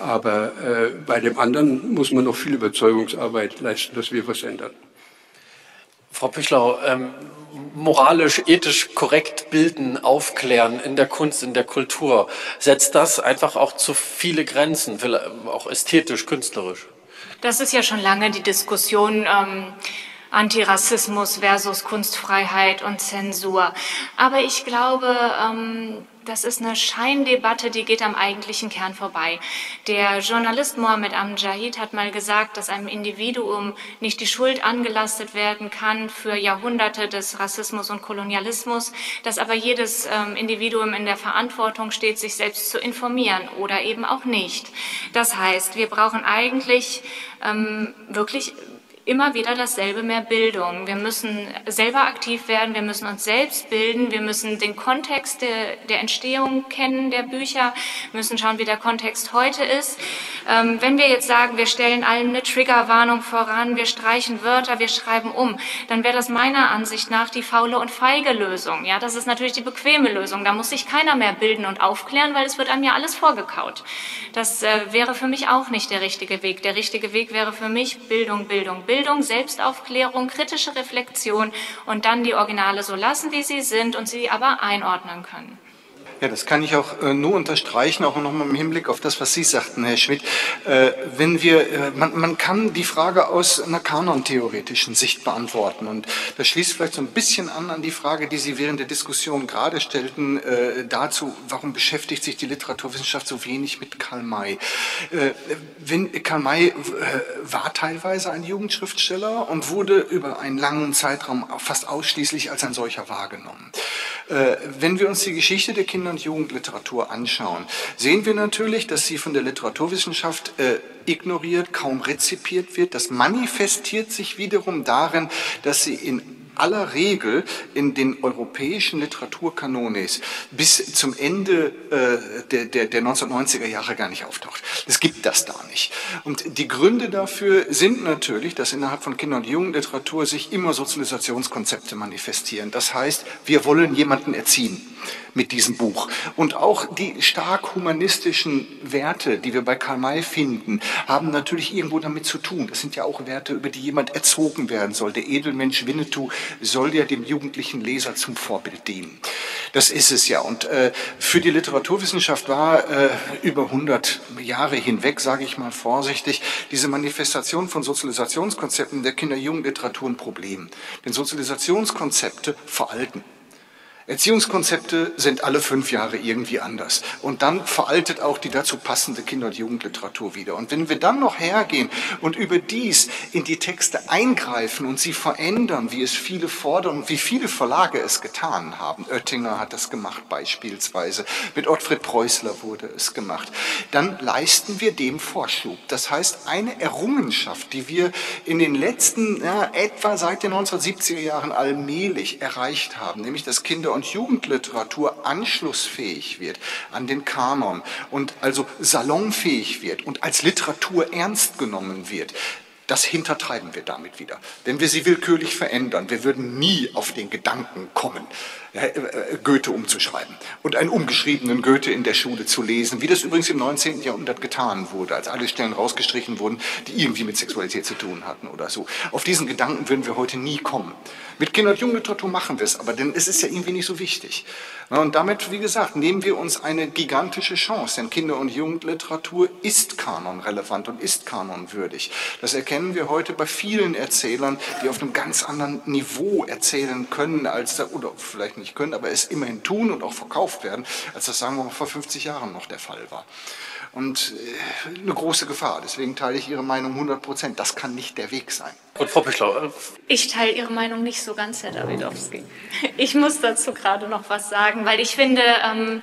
Aber äh, bei dem anderen muss man noch viel Überzeugungsarbeit leisten, dass wir was ändern. Frau Pichlau, ähm, moralisch, ethisch korrekt bilden, aufklären in der Kunst, in der Kultur, setzt das einfach auch zu viele Grenzen, auch ästhetisch, künstlerisch? Das ist ja schon lange die Diskussion. Ähm, Antirassismus versus Kunstfreiheit und Zensur. Aber ich glaube, ähm, das ist eine Scheindebatte, die geht am eigentlichen Kern vorbei. Der Journalist Mohammed Amjahid hat mal gesagt, dass einem Individuum nicht die Schuld angelastet werden kann für Jahrhunderte des Rassismus und Kolonialismus, dass aber jedes ähm, Individuum in der Verantwortung steht, sich selbst zu informieren oder eben auch nicht. Das heißt, wir brauchen eigentlich ähm, wirklich immer wieder dasselbe, mehr Bildung. Wir müssen selber aktiv werden, wir müssen uns selbst bilden, wir müssen den Kontext der, der Entstehung kennen der Bücher, müssen schauen, wie der Kontext heute ist. Ähm, wenn wir jetzt sagen, wir stellen allen eine Triggerwarnung voran, wir streichen Wörter, wir schreiben um, dann wäre das meiner Ansicht nach die faule und feige Lösung. Ja, das ist natürlich die bequeme Lösung. Da muss sich keiner mehr bilden und aufklären, weil es wird einem ja alles vorgekaut. Das äh, wäre für mich auch nicht der richtige Weg. Der richtige Weg wäre für mich Bildung, Bildung, Bildung. Bildung, Selbstaufklärung, kritische Reflexion und dann die Originale so lassen, wie sie sind und sie aber einordnen können. Ja, das kann ich auch äh, nur unterstreichen, auch nochmal im Hinblick auf das, was Sie sagten, Herr Schmidt. Äh, wenn wir, äh, man, man kann die Frage aus einer kanontheoretischen Sicht beantworten und das schließt vielleicht so ein bisschen an an die Frage, die Sie während der Diskussion gerade stellten, dazu, warum beschäftigt sich die Literaturwissenschaft so wenig mit Karl May? Wenn, Karl May war teilweise ein Jugendschriftsteller und wurde über einen langen Zeitraum fast ausschließlich als ein solcher wahrgenommen. wenn wir uns die Geschichte der Kinder Kinder- und Jugendliteratur anschauen, sehen wir natürlich, dass sie von der Literaturwissenschaft äh, ignoriert, kaum rezipiert wird. Das manifestiert sich wiederum darin, dass sie in aller Regel in den europäischen Literaturkanones bis zum Ende äh, der, der, der 1990er Jahre gar nicht auftaucht. Es gibt das da nicht. Und die Gründe dafür sind natürlich, dass innerhalb von Kinder- und Jugendliteratur sich immer Sozialisationskonzepte manifestieren. Das heißt, wir wollen jemanden erziehen mit diesem Buch. Und auch die stark humanistischen Werte, die wir bei Karl May finden, haben natürlich irgendwo damit zu tun. Das sind ja auch Werte, über die jemand erzogen werden soll. Der Edelmensch Winnetou soll ja dem jugendlichen Leser zum Vorbild dienen. Das ist es ja. Und äh, für die Literaturwissenschaft war äh, über 100 Jahre hinweg, sage ich mal vorsichtig, diese Manifestation von Sozialisationskonzepten der Kinder-Jugendliteratur ein Problem. Denn Sozialisationskonzepte veralten. Erziehungskonzepte sind alle fünf Jahre irgendwie anders. Und dann veraltet auch die dazu passende Kinder- und Jugendliteratur wieder. Und wenn wir dann noch hergehen und überdies in die Texte eingreifen und sie verändern, wie es viele fordern wie viele Verlage es getan haben, Oettinger hat das gemacht beispielsweise, mit Ottfried Preußler wurde es gemacht, dann leisten wir dem Vorschub. Das heißt, eine Errungenschaft, die wir in den letzten, ja, etwa seit den 1970er Jahren allmählich erreicht haben, nämlich das Kinder- und Jugendliteratur anschlussfähig wird an den Kanon und also salonfähig wird und als Literatur ernst genommen wird, das hintertreiben wir damit wieder. Wenn wir sie willkürlich verändern, wir würden nie auf den Gedanken kommen, Goethe umzuschreiben und einen umgeschriebenen Goethe in der Schule zu lesen, wie das übrigens im 19. Jahrhundert getan wurde, als alle Stellen rausgestrichen wurden, die irgendwie mit Sexualität zu tun hatten oder so. Auf diesen Gedanken würden wir heute nie kommen. Mit Kinder- und Jugendliteratur machen wir es, aber denn es ist ja irgendwie nicht so wichtig. Und damit, wie gesagt, nehmen wir uns eine gigantische Chance, denn Kinder- und Jugendliteratur ist kanonrelevant und ist kanonwürdig. Das erkennen wir heute bei vielen Erzählern, die auf einem ganz anderen Niveau erzählen können, als da, oder vielleicht nicht nicht können, aber es immerhin tun und auch verkauft werden, als das, sagen wir mal, vor 50 Jahren noch der Fall war. Und äh, eine große Gefahr. Deswegen teile ich Ihre Meinung 100 Prozent. Das kann nicht der Weg sein. Und Frau Pichlau. Äh, ich teile Ihre Meinung nicht so ganz, Herr Dawidowski. Ich muss dazu gerade noch was sagen, weil ich finde, ähm,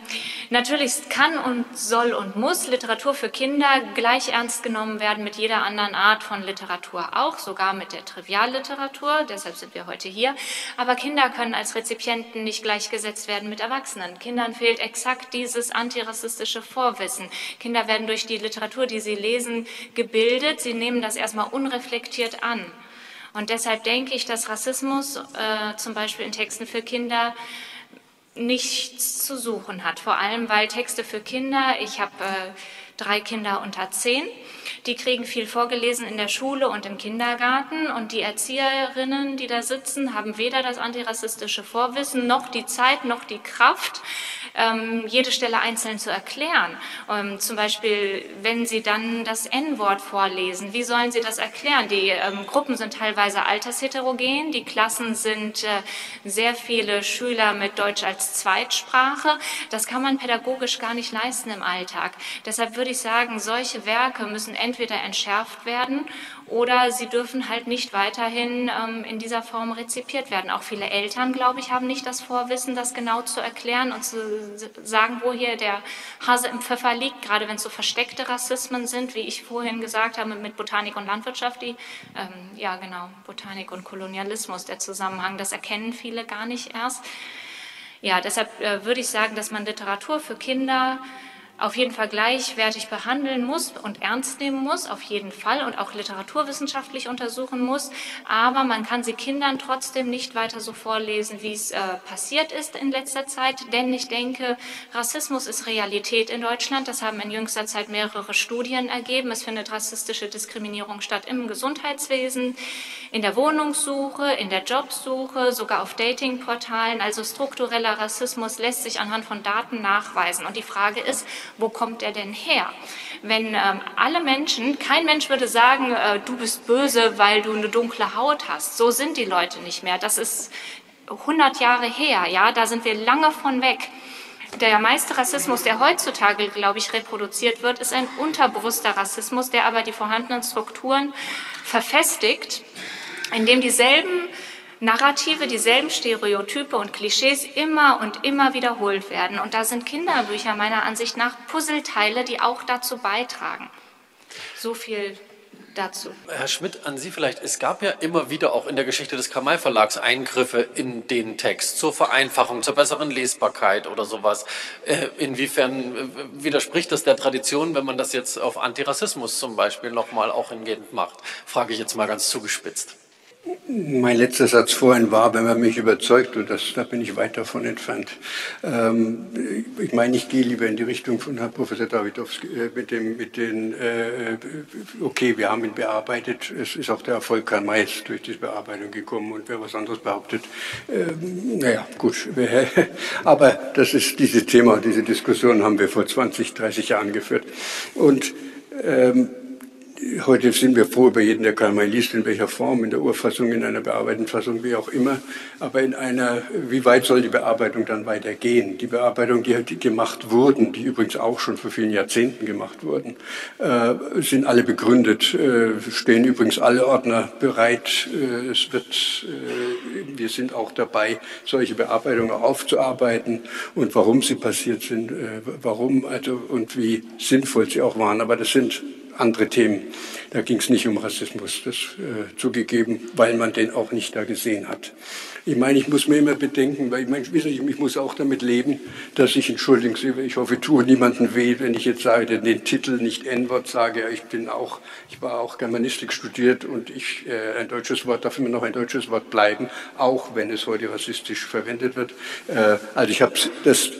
natürlich kann und soll und muss Literatur für Kinder gleich ernst genommen werden mit jeder anderen Art von Literatur auch, sogar mit der Trivialliteratur. Deshalb sind wir heute hier. Aber Kinder können als Rezipienten nicht gleichgesetzt werden mit Erwachsenen. Kindern fehlt exakt dieses antirassistische Vorwissen. Kinder werden durch die Literatur, die sie lesen, gebildet. Sie nehmen das erstmal unreflektiert an. Und deshalb denke ich, dass Rassismus äh, zum Beispiel in Texten für Kinder nichts zu suchen hat. Vor allem, weil Texte für Kinder, ich habe äh, drei Kinder unter zehn, die kriegen viel vorgelesen in der Schule und im Kindergarten und die Erzieherinnen, die da sitzen, haben weder das antirassistische Vorwissen noch die Zeit noch die Kraft, ähm, jede Stelle einzeln zu erklären. Ähm, zum Beispiel, wenn Sie dann das N-Wort vorlesen, wie sollen Sie das erklären? Die ähm, Gruppen sind teilweise altersheterogen, die Klassen sind äh, sehr viele Schüler mit Deutsch als Zweitsprache. Das kann man pädagogisch gar nicht leisten im Alltag. Deshalb würde ich sagen, solche Werke müssen entweder entschärft werden oder sie dürfen halt nicht weiterhin ähm, in dieser Form rezipiert werden. Auch viele Eltern, glaube ich, haben nicht das Vorwissen, das genau zu erklären und zu sagen, wo hier der Hase im Pfeffer liegt, gerade wenn es so versteckte Rassismen sind, wie ich vorhin gesagt habe, mit Botanik und Landwirtschaft, die, ähm, ja genau, Botanik und Kolonialismus, der Zusammenhang, das erkennen viele gar nicht erst. Ja, deshalb äh, würde ich sagen, dass man Literatur für Kinder auf jeden Fall gleichwertig behandeln muss und ernst nehmen muss, auf jeden Fall, und auch literaturwissenschaftlich untersuchen muss. Aber man kann sie Kindern trotzdem nicht weiter so vorlesen, wie es äh, passiert ist in letzter Zeit. Denn ich denke, Rassismus ist Realität in Deutschland. Das haben in jüngster Zeit mehrere Studien ergeben. Es findet rassistische Diskriminierung statt im Gesundheitswesen, in der Wohnungssuche, in der Jobsuche, sogar auf Datingportalen. Also struktureller Rassismus lässt sich anhand von Daten nachweisen. Und die Frage ist, wo kommt er denn her? Wenn ähm, alle Menschen, kein Mensch würde sagen, äh, du bist böse, weil du eine dunkle Haut hast. So sind die Leute nicht mehr. Das ist 100 Jahre her, ja, da sind wir lange von weg. Der meiste Rassismus, der heutzutage, glaube ich, reproduziert wird, ist ein unterbewusster Rassismus, der aber die vorhandenen Strukturen verfestigt, indem dieselben Narrative, dieselben Stereotype und Klischees immer und immer wiederholt werden. Und da sind Kinderbücher meiner Ansicht nach Puzzleteile, die auch dazu beitragen. So viel dazu. Herr Schmidt, an Sie vielleicht. Es gab ja immer wieder auch in der Geschichte des Kamai Verlags Eingriffe in den Text zur Vereinfachung, zur besseren Lesbarkeit oder sowas. Äh, inwiefern äh, widerspricht das der Tradition, wenn man das jetzt auf Antirassismus zum Beispiel nochmal auch hingehend macht? Frage ich jetzt mal ganz zugespitzt. Mein letzter Satz vorhin war, wenn man mich überzeugt, und das, da bin ich weit davon entfernt. Ähm, ich meine, ich gehe lieber in die Richtung von Herrn Professor Davidowski äh, mit, dem, mit den, äh, okay, wir haben ihn bearbeitet, es ist auch der Erfolg Karl Mays durch diese Bearbeitung gekommen und wer was anderes behauptet, äh, naja, gut. Aber das ist dieses Thema, diese Diskussion haben wir vor 20, 30 Jahren geführt. Und ähm, Heute sind wir froh über jeden, der Karl May liest, in welcher Form, in der Urfassung, in einer bearbeiteten Fassung, wie auch immer. Aber in einer, wie weit soll die Bearbeitung dann weitergehen? Die Bearbeitung, die, die gemacht wurden, die übrigens auch schon vor vielen Jahrzehnten gemacht wurden, äh, sind alle begründet, äh, stehen übrigens alle Ordner bereit. Äh, es wird, äh, wir sind auch dabei, solche Bearbeitungen aufzuarbeiten und warum sie passiert sind, äh, warum also und wie sinnvoll sie auch waren. Aber das sind andere Themen. Da ging es nicht um Rassismus, das äh, zugegeben, weil man den auch nicht da gesehen hat. Ich meine, ich muss mir immer bedenken, weil ich meine, ich, ich muss auch damit leben, dass ich, entschuldigen Sie, ich hoffe, ich tue niemanden weh, wenn ich jetzt sage, den Titel nicht N-Wort sage. Ich bin auch, ich war auch Germanistik studiert und ich, äh, ein deutsches Wort darf immer noch ein deutsches Wort bleiben, auch wenn es heute rassistisch verwendet wird. Äh, also ich habe das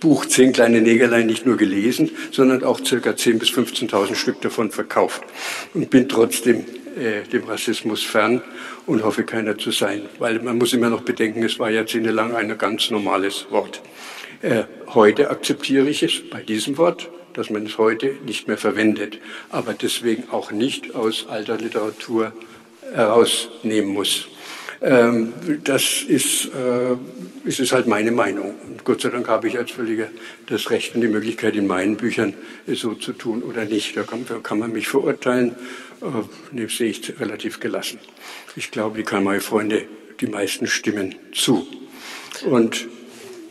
Buch Zehn kleine Negerlein nicht nur gelesen, sondern auch circa 10.000 bis 15.000 Stück davon verkauft und bin trotzdem äh, dem Rassismus fern und hoffe keiner zu sein, weil man muss immer noch bedenken, es war jahrzehntelang ein ganz normales Wort. Äh, heute akzeptiere ich es bei diesem Wort, dass man es heute nicht mehr verwendet, aber deswegen auch nicht aus alter Literatur herausnehmen muss. Ähm, das ist, äh, ist es halt meine Meinung. Und Gott sei Dank habe ich als Völliger das Recht und die Möglichkeit, in meinen Büchern so zu tun oder nicht. Da kann, da kann man mich verurteilen, äh, sehe ich relativ gelassen. Ich glaube, die Karl-May-Freunde, die meisten stimmen zu. Und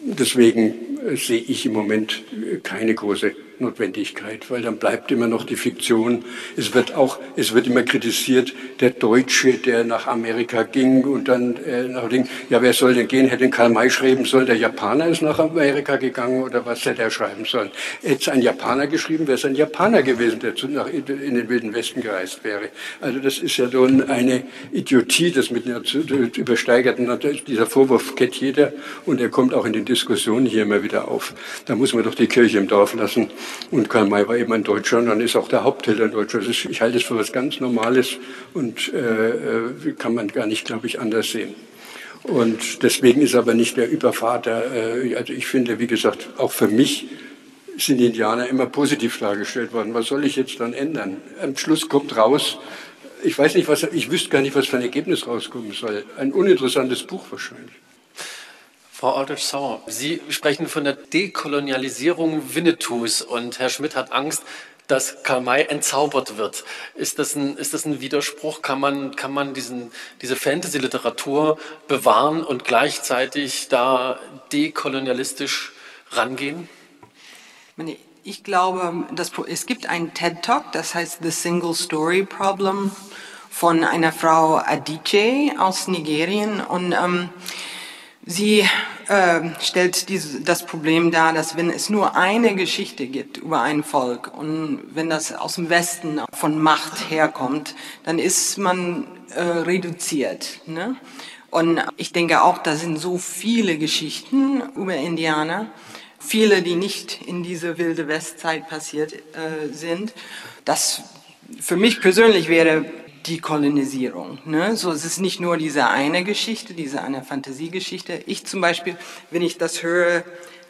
deswegen äh, sehe ich im Moment keine große Notwendigkeit, weil dann bleibt immer noch die Fiktion. Es wird auch, es wird immer kritisiert, der Deutsche, der nach Amerika ging und dann äh, nach Ding, ja, wer soll denn gehen? Hätte Karl May schreiben sollen, der Japaner ist nach Amerika gegangen oder was hätte er schreiben sollen? Hätte ein Japaner geschrieben, wäre es ein Japaner gewesen, der zu, nach, in den Wilden Westen gereist wäre. Also das ist ja so eine Idiotie, das mit einer übersteigerten, dieser Vorwurf kennt jeder und er kommt auch in den Diskussionen hier immer wieder auf. Da muss man doch die Kirche im Dorf lassen. Und Karl May war eben ein Deutscher und dann ist auch der Hauptheld ein Deutscher. Ist, ich halte es für was ganz Normales und äh, äh, kann man gar nicht, glaube ich, anders sehen. Und deswegen ist aber nicht der Übervater, äh, also ich finde, wie gesagt, auch für mich sind die Indianer immer positiv dargestellt worden. Was soll ich jetzt dann ändern? Am Schluss kommt raus, ich weiß nicht, was, ich wüsste gar nicht, was für ein Ergebnis rauskommen soll. Ein uninteressantes Buch wahrscheinlich. Frau Aldrich-Sauer, Sie sprechen von der Dekolonialisierung Winnetous und Herr Schmidt hat Angst, dass Karl May entzaubert wird. Ist das ein, ist das ein Widerspruch? Kann man, kann man diesen, diese Fantasy-Literatur bewahren und gleichzeitig da dekolonialistisch rangehen? Ich glaube, dass, es gibt einen TED-Talk, das heißt The Single Story Problem von einer Frau Adichie aus Nigerien und ähm, Sie äh, stellt diese, das Problem dar, dass wenn es nur eine Geschichte gibt über ein Volk und wenn das aus dem Westen von Macht herkommt, dann ist man äh, reduziert. Ne? Und ich denke auch, da sind so viele Geschichten über Indianer, viele, die nicht in diese wilde Westzeit passiert äh, sind, dass für mich persönlich wäre die Kolonisierung. Ne? So, es ist nicht nur diese eine Geschichte, diese eine Fantasiegeschichte. Ich zum Beispiel, wenn ich das höre,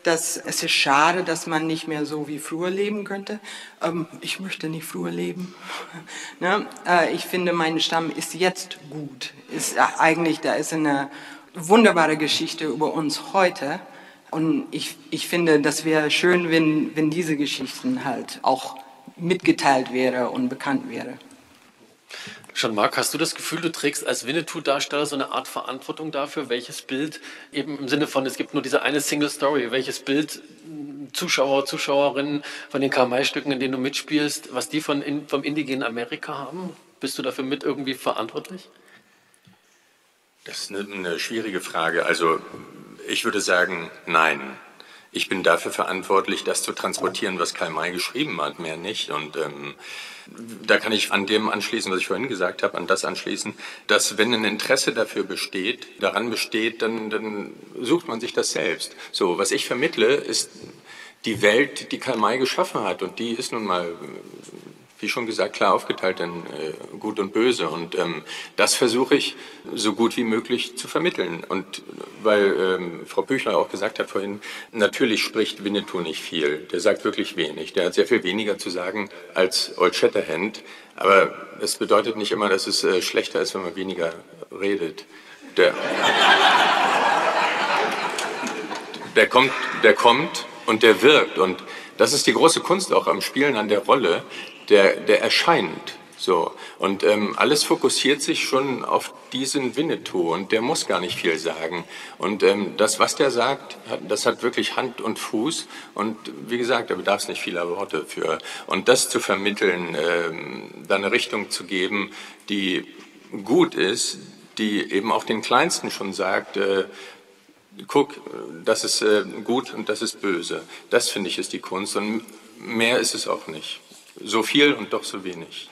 dass es ist schade, dass man nicht mehr so wie früher leben könnte. Ähm, ich möchte nicht früher leben. ne? äh, ich finde, mein Stamm ist jetzt gut. Ist äh, eigentlich, da ist eine wunderbare Geschichte über uns heute. Und ich, ich finde, das wäre schön, wenn, wenn diese Geschichten halt auch mitgeteilt wäre und bekannt wäre. Schon Marc, hast du das Gefühl, du trägst als Winnetou-Darsteller so eine Art Verantwortung dafür, welches Bild, eben im Sinne von, es gibt nur diese eine Single Story, welches Bild Zuschauer, Zuschauerinnen von den Karl-May-Stücken, in denen du mitspielst, was die von in, vom indigenen Amerika haben? Bist du dafür mit irgendwie verantwortlich? Das ist eine, eine schwierige Frage. Also ich würde sagen, nein. Ich bin dafür verantwortlich, das zu transportieren, was Karl May geschrieben hat, mehr nicht. Und ähm, da kann ich an dem anschließen, was ich vorhin gesagt habe, an das anschließen, dass wenn ein Interesse dafür besteht, daran besteht, dann, dann sucht man sich das selbst. So, was ich vermittle, ist die Welt, die Karl May geschaffen hat. Und die ist nun mal wie schon gesagt, klar aufgeteilt in äh, Gut und Böse. Und ähm, das versuche ich so gut wie möglich zu vermitteln. Und weil ähm, Frau Büchler auch gesagt hat vorhin, natürlich spricht Winnetou nicht viel. Der sagt wirklich wenig. Der hat sehr viel weniger zu sagen als Old Shatterhand. Aber es bedeutet nicht immer, dass es äh, schlechter ist, wenn man weniger redet. Der, der kommt, der kommt und der wirkt. Und das ist die große Kunst auch am Spielen an der Rolle, der, der erscheint. So, und ähm, alles fokussiert sich schon auf diesen Winnetou und der muss gar nicht viel sagen. Und ähm, das, was der sagt, das hat wirklich Hand und Fuß. Und wie gesagt, da bedarf es nicht vieler Worte für. Und das zu vermitteln, ähm, da eine Richtung zu geben, die gut ist, die eben auch den Kleinsten schon sagt, äh, guck, das ist äh, gut und das ist böse. Das finde ich ist die Kunst und mehr ist es auch nicht. So viel und doch so wenig.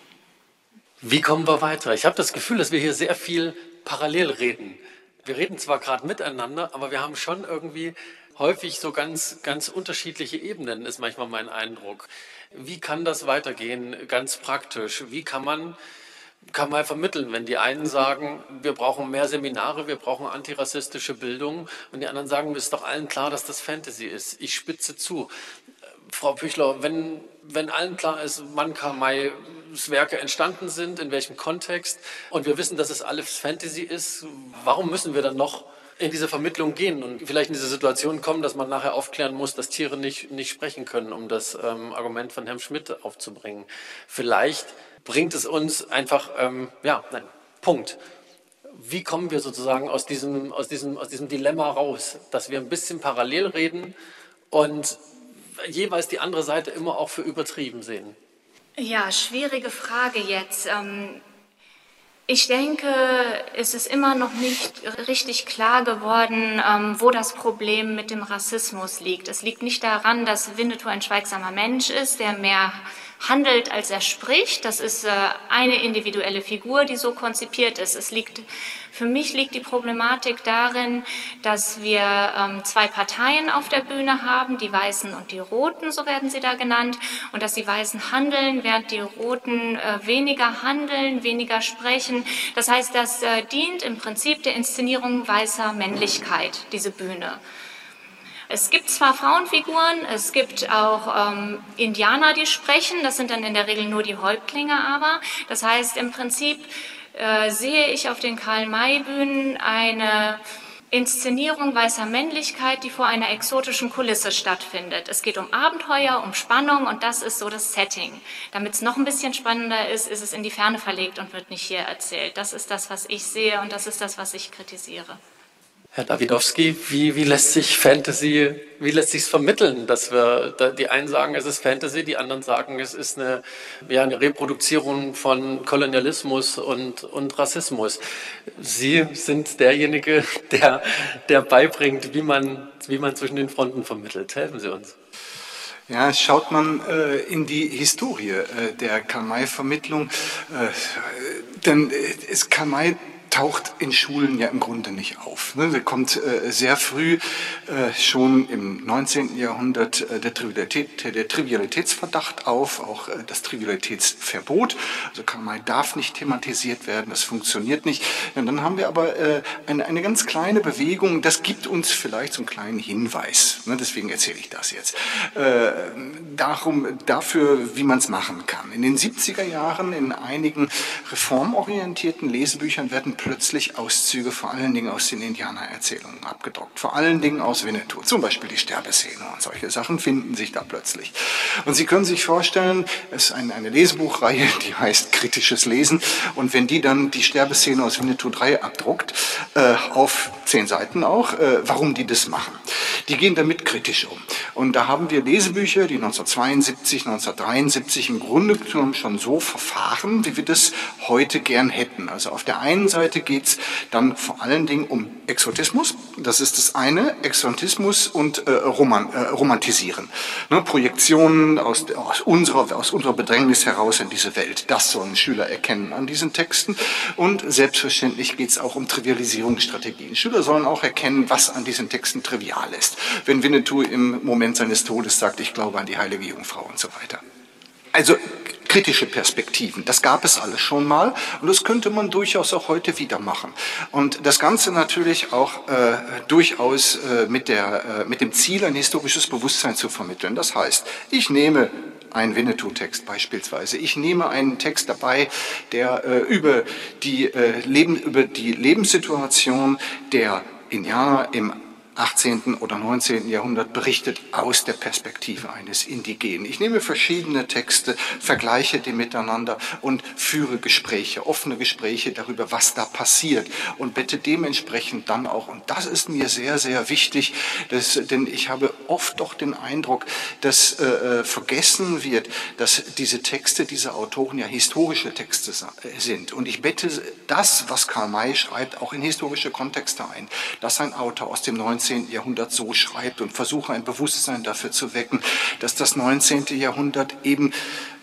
Wie kommen wir weiter? Ich habe das Gefühl, dass wir hier sehr viel parallel reden. Wir reden zwar gerade miteinander, aber wir haben schon irgendwie häufig so ganz, ganz unterschiedliche Ebenen, ist manchmal mein Eindruck. Wie kann das weitergehen, ganz praktisch? Wie kann man, kann man vermitteln, wenn die einen sagen, wir brauchen mehr Seminare, wir brauchen antirassistische Bildung und die anderen sagen, ist doch allen klar, dass das Fantasy ist. Ich spitze zu. Frau Püchler, wenn, wenn allen klar ist, wann Karl May Werke entstanden sind, in welchem Kontext, und wir wissen, dass es alles Fantasy ist, warum müssen wir dann noch in diese Vermittlung gehen und vielleicht in diese Situation kommen, dass man nachher aufklären muss, dass Tiere nicht, nicht sprechen können, um das ähm, Argument von Herrn Schmidt aufzubringen. Vielleicht bringt es uns einfach, ähm, ja, nein, Punkt. Wie kommen wir sozusagen aus diesem, aus, diesem, aus diesem Dilemma raus, dass wir ein bisschen parallel reden und jeweils die andere Seite immer auch für übertrieben sehen? Ja, schwierige Frage jetzt. Ähm, ich denke, es ist immer noch nicht richtig klar geworden, ähm, wo das Problem mit dem Rassismus liegt. Es liegt nicht daran, dass Winnetou ein schweigsamer Mensch ist, der mehr handelt, als er spricht. Das ist äh, eine individuelle Figur, die so konzipiert ist. Es liegt, für mich liegt die Problematik darin, dass wir ähm, zwei Parteien auf der Bühne haben, die Weißen und die Roten, so werden sie da genannt, und dass die Weißen handeln, während die Roten äh, weniger handeln, weniger sprechen. Das heißt, das äh, dient im Prinzip der Inszenierung weißer Männlichkeit, diese Bühne. Es gibt zwar Frauenfiguren, es gibt auch ähm, Indianer, die sprechen, das sind dann in der Regel nur die Häuptlinge aber. Das heißt, im Prinzip äh, sehe ich auf den Karl-May-Bühnen eine Inszenierung weißer Männlichkeit, die vor einer exotischen Kulisse stattfindet. Es geht um Abenteuer, um Spannung und das ist so das Setting. Damit es noch ein bisschen spannender ist, ist es in die Ferne verlegt und wird nicht hier erzählt. Das ist das, was ich sehe und das ist das, was ich kritisiere. Herr Dawidowski, wie, wie lässt sich Fantasy, wie lässt sich es vermitteln, dass wir, die einen sagen, es ist Fantasy, die anderen sagen, es ist eine, ja, eine Reproduzierung von Kolonialismus und, und Rassismus. Sie sind derjenige, der, der beibringt, wie man, wie man zwischen den Fronten vermittelt. Helfen Sie uns. Ja, schaut man äh, in die Historie äh, der Karl-May-Vermittlung, äh, dann ist Karl May taucht in Schulen ja im Grunde nicht auf. Ne? Der kommt äh, sehr früh, äh, schon im 19. Jahrhundert, äh, der, Trivialität, der Trivialitätsverdacht auf, auch das Trivialitätsverbot. Also Karl darf nicht thematisiert werden, das funktioniert nicht. Und dann haben wir aber eine, eine ganz kleine Bewegung, das gibt uns vielleicht so einen kleinen Hinweis. Ne? Deswegen erzähle ich das jetzt. Darum, dafür, wie man es machen kann. In den 70er Jahren in einigen reformorientierten Lesebüchern werden plötzlich Auszüge vor allen Dingen aus den Indianererzählungen abgedruckt. Vor allen Dingen aus Winnetou. Zum Beispiel die Sterbeszene und solche Sachen finden sich da plötzlich. Und Sie können sich vorstellen, es ist eine, Lesebuchreihe, die heißt Kritisches Lesen. Und wenn die dann die Sterbeszene aus Winnetou 3 abdruckt, äh, auf zehn Seiten auch, äh, warum die das machen. Die gehen damit kritisch um. Und da haben wir Lesebücher, die 1972, 1973 im Grunde genommen schon so verfahren, wie wir das heute gern hätten. Also auf der einen Seite geht es dann vor allen Dingen um Exotismus. Das ist das eine, Exotismus und äh, Roman, äh, Romantisieren. Ne, Projektionen aus, aus, unserer, aus unserer Bedrängnis heraus in diese Welt. Das sollen Schüler erkennen an diesen Texten. Und selbstverständlich geht es auch um Trivialisierungsstrategien. Schüler sollen auch erkennen, was an diesen Texten trivial ist. Wenn Winnetou im Moment seines Todes sagt, ich glaube an die heilige Jungfrau und so weiter. Also kritische Perspektiven. Das gab es alles schon mal und das könnte man durchaus auch heute wieder machen. Und das Ganze natürlich auch äh, durchaus äh, mit, der, äh, mit dem Ziel, ein historisches Bewusstsein zu vermitteln. Das heißt, ich nehme einen Winnetou-Text beispielsweise. Ich nehme einen Text dabei, der äh, über, die, äh, Leben, über die Lebenssituation der Indianer im 18. oder 19. Jahrhundert berichtet aus der Perspektive eines Indigenen. Ich nehme verschiedene Texte, vergleiche die miteinander und führe Gespräche, offene Gespräche darüber, was da passiert und bitte dementsprechend dann auch, und das ist mir sehr, sehr wichtig, dass, denn ich habe oft doch den Eindruck, dass äh, äh vergessen wird, dass diese Texte, diese Autoren ja historische Texte sind. Und ich bette das, was Karl May schreibt, auch in historische Kontexte ein, dass ein Autor aus dem 19. Jahrhundert so schreibt und versuche ein Bewusstsein dafür zu wecken, dass das 19. Jahrhundert eben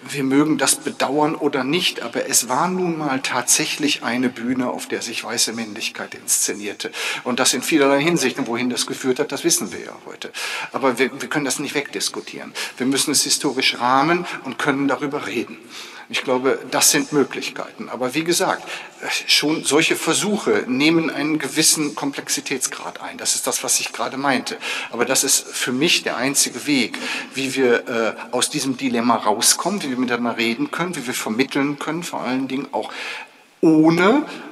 wir mögen das bedauern oder nicht, aber es war nun mal tatsächlich eine Bühne, auf der sich weiße Männlichkeit inszenierte. Und das in vielerlei Hinsichten, wohin das geführt hat, das wissen wir ja heute. Aber wir, wir können das nicht wegdiskutieren. Wir müssen es historisch rahmen und können darüber reden. Ich glaube, das sind Möglichkeiten. Aber wie gesagt, schon solche Versuche nehmen einen gewissen Komplexitätsgrad ein. Das ist das, was ich gerade meinte. Aber das ist für mich der einzige Weg, wie wir äh, aus diesem Dilemma rauskommen, wie wir miteinander reden können, wie wir vermitteln können, vor allen Dingen auch ohne äh,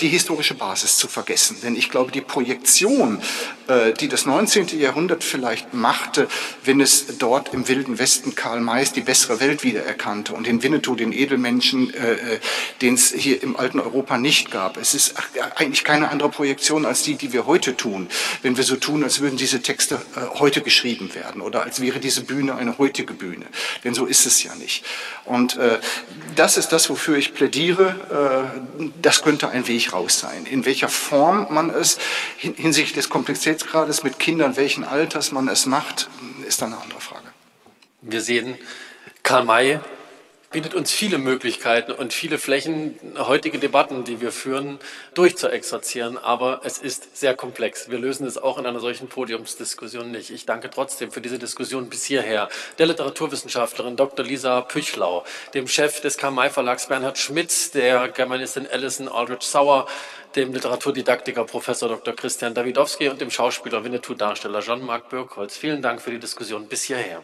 die historische Basis zu vergessen. Denn ich glaube, die Projektion, äh, die das 19. Jahrhundert vielleicht machte, wenn es dort im Wilden Westen Karl Mays die bessere Welt wiedererkannte und den Winnetou, den Edelmenschen, äh, den es hier im alten Europa nicht gab. Es ist eigentlich keine andere Projektion als die, die wir heute tun, wenn wir so tun, als würden diese Texte heute geschrieben werden oder als wäre diese Bühne eine heutige Bühne. Denn so ist es ja nicht. Und das ist das, wofür ich plädiere. Das könnte ein Weg raus sein. In welcher Form man es hinsichtlich des Komplexitätsgrades mit Kindern, welchen Alters man es macht, ist dann eine andere Frage. Wir sehen, Karl May bietet uns viele Möglichkeiten und viele Flächen, heutige Debatten, die wir führen, durchzuexerzieren. Aber es ist sehr komplex. Wir lösen es auch in einer solchen Podiumsdiskussion nicht. Ich danke trotzdem für diese Diskussion bis hierher der Literaturwissenschaftlerin Dr. Lisa Püchlau, dem Chef des Karl-May Verlags Bernhard Schmitz, der Germanistin Alison Aldrich Sauer, dem Literaturdidaktiker Professor Dr. Christian Dawidowski und dem Schauspieler Winnetou-Darsteller Jean-Marc Birkholz. Vielen Dank für die Diskussion bis hierher.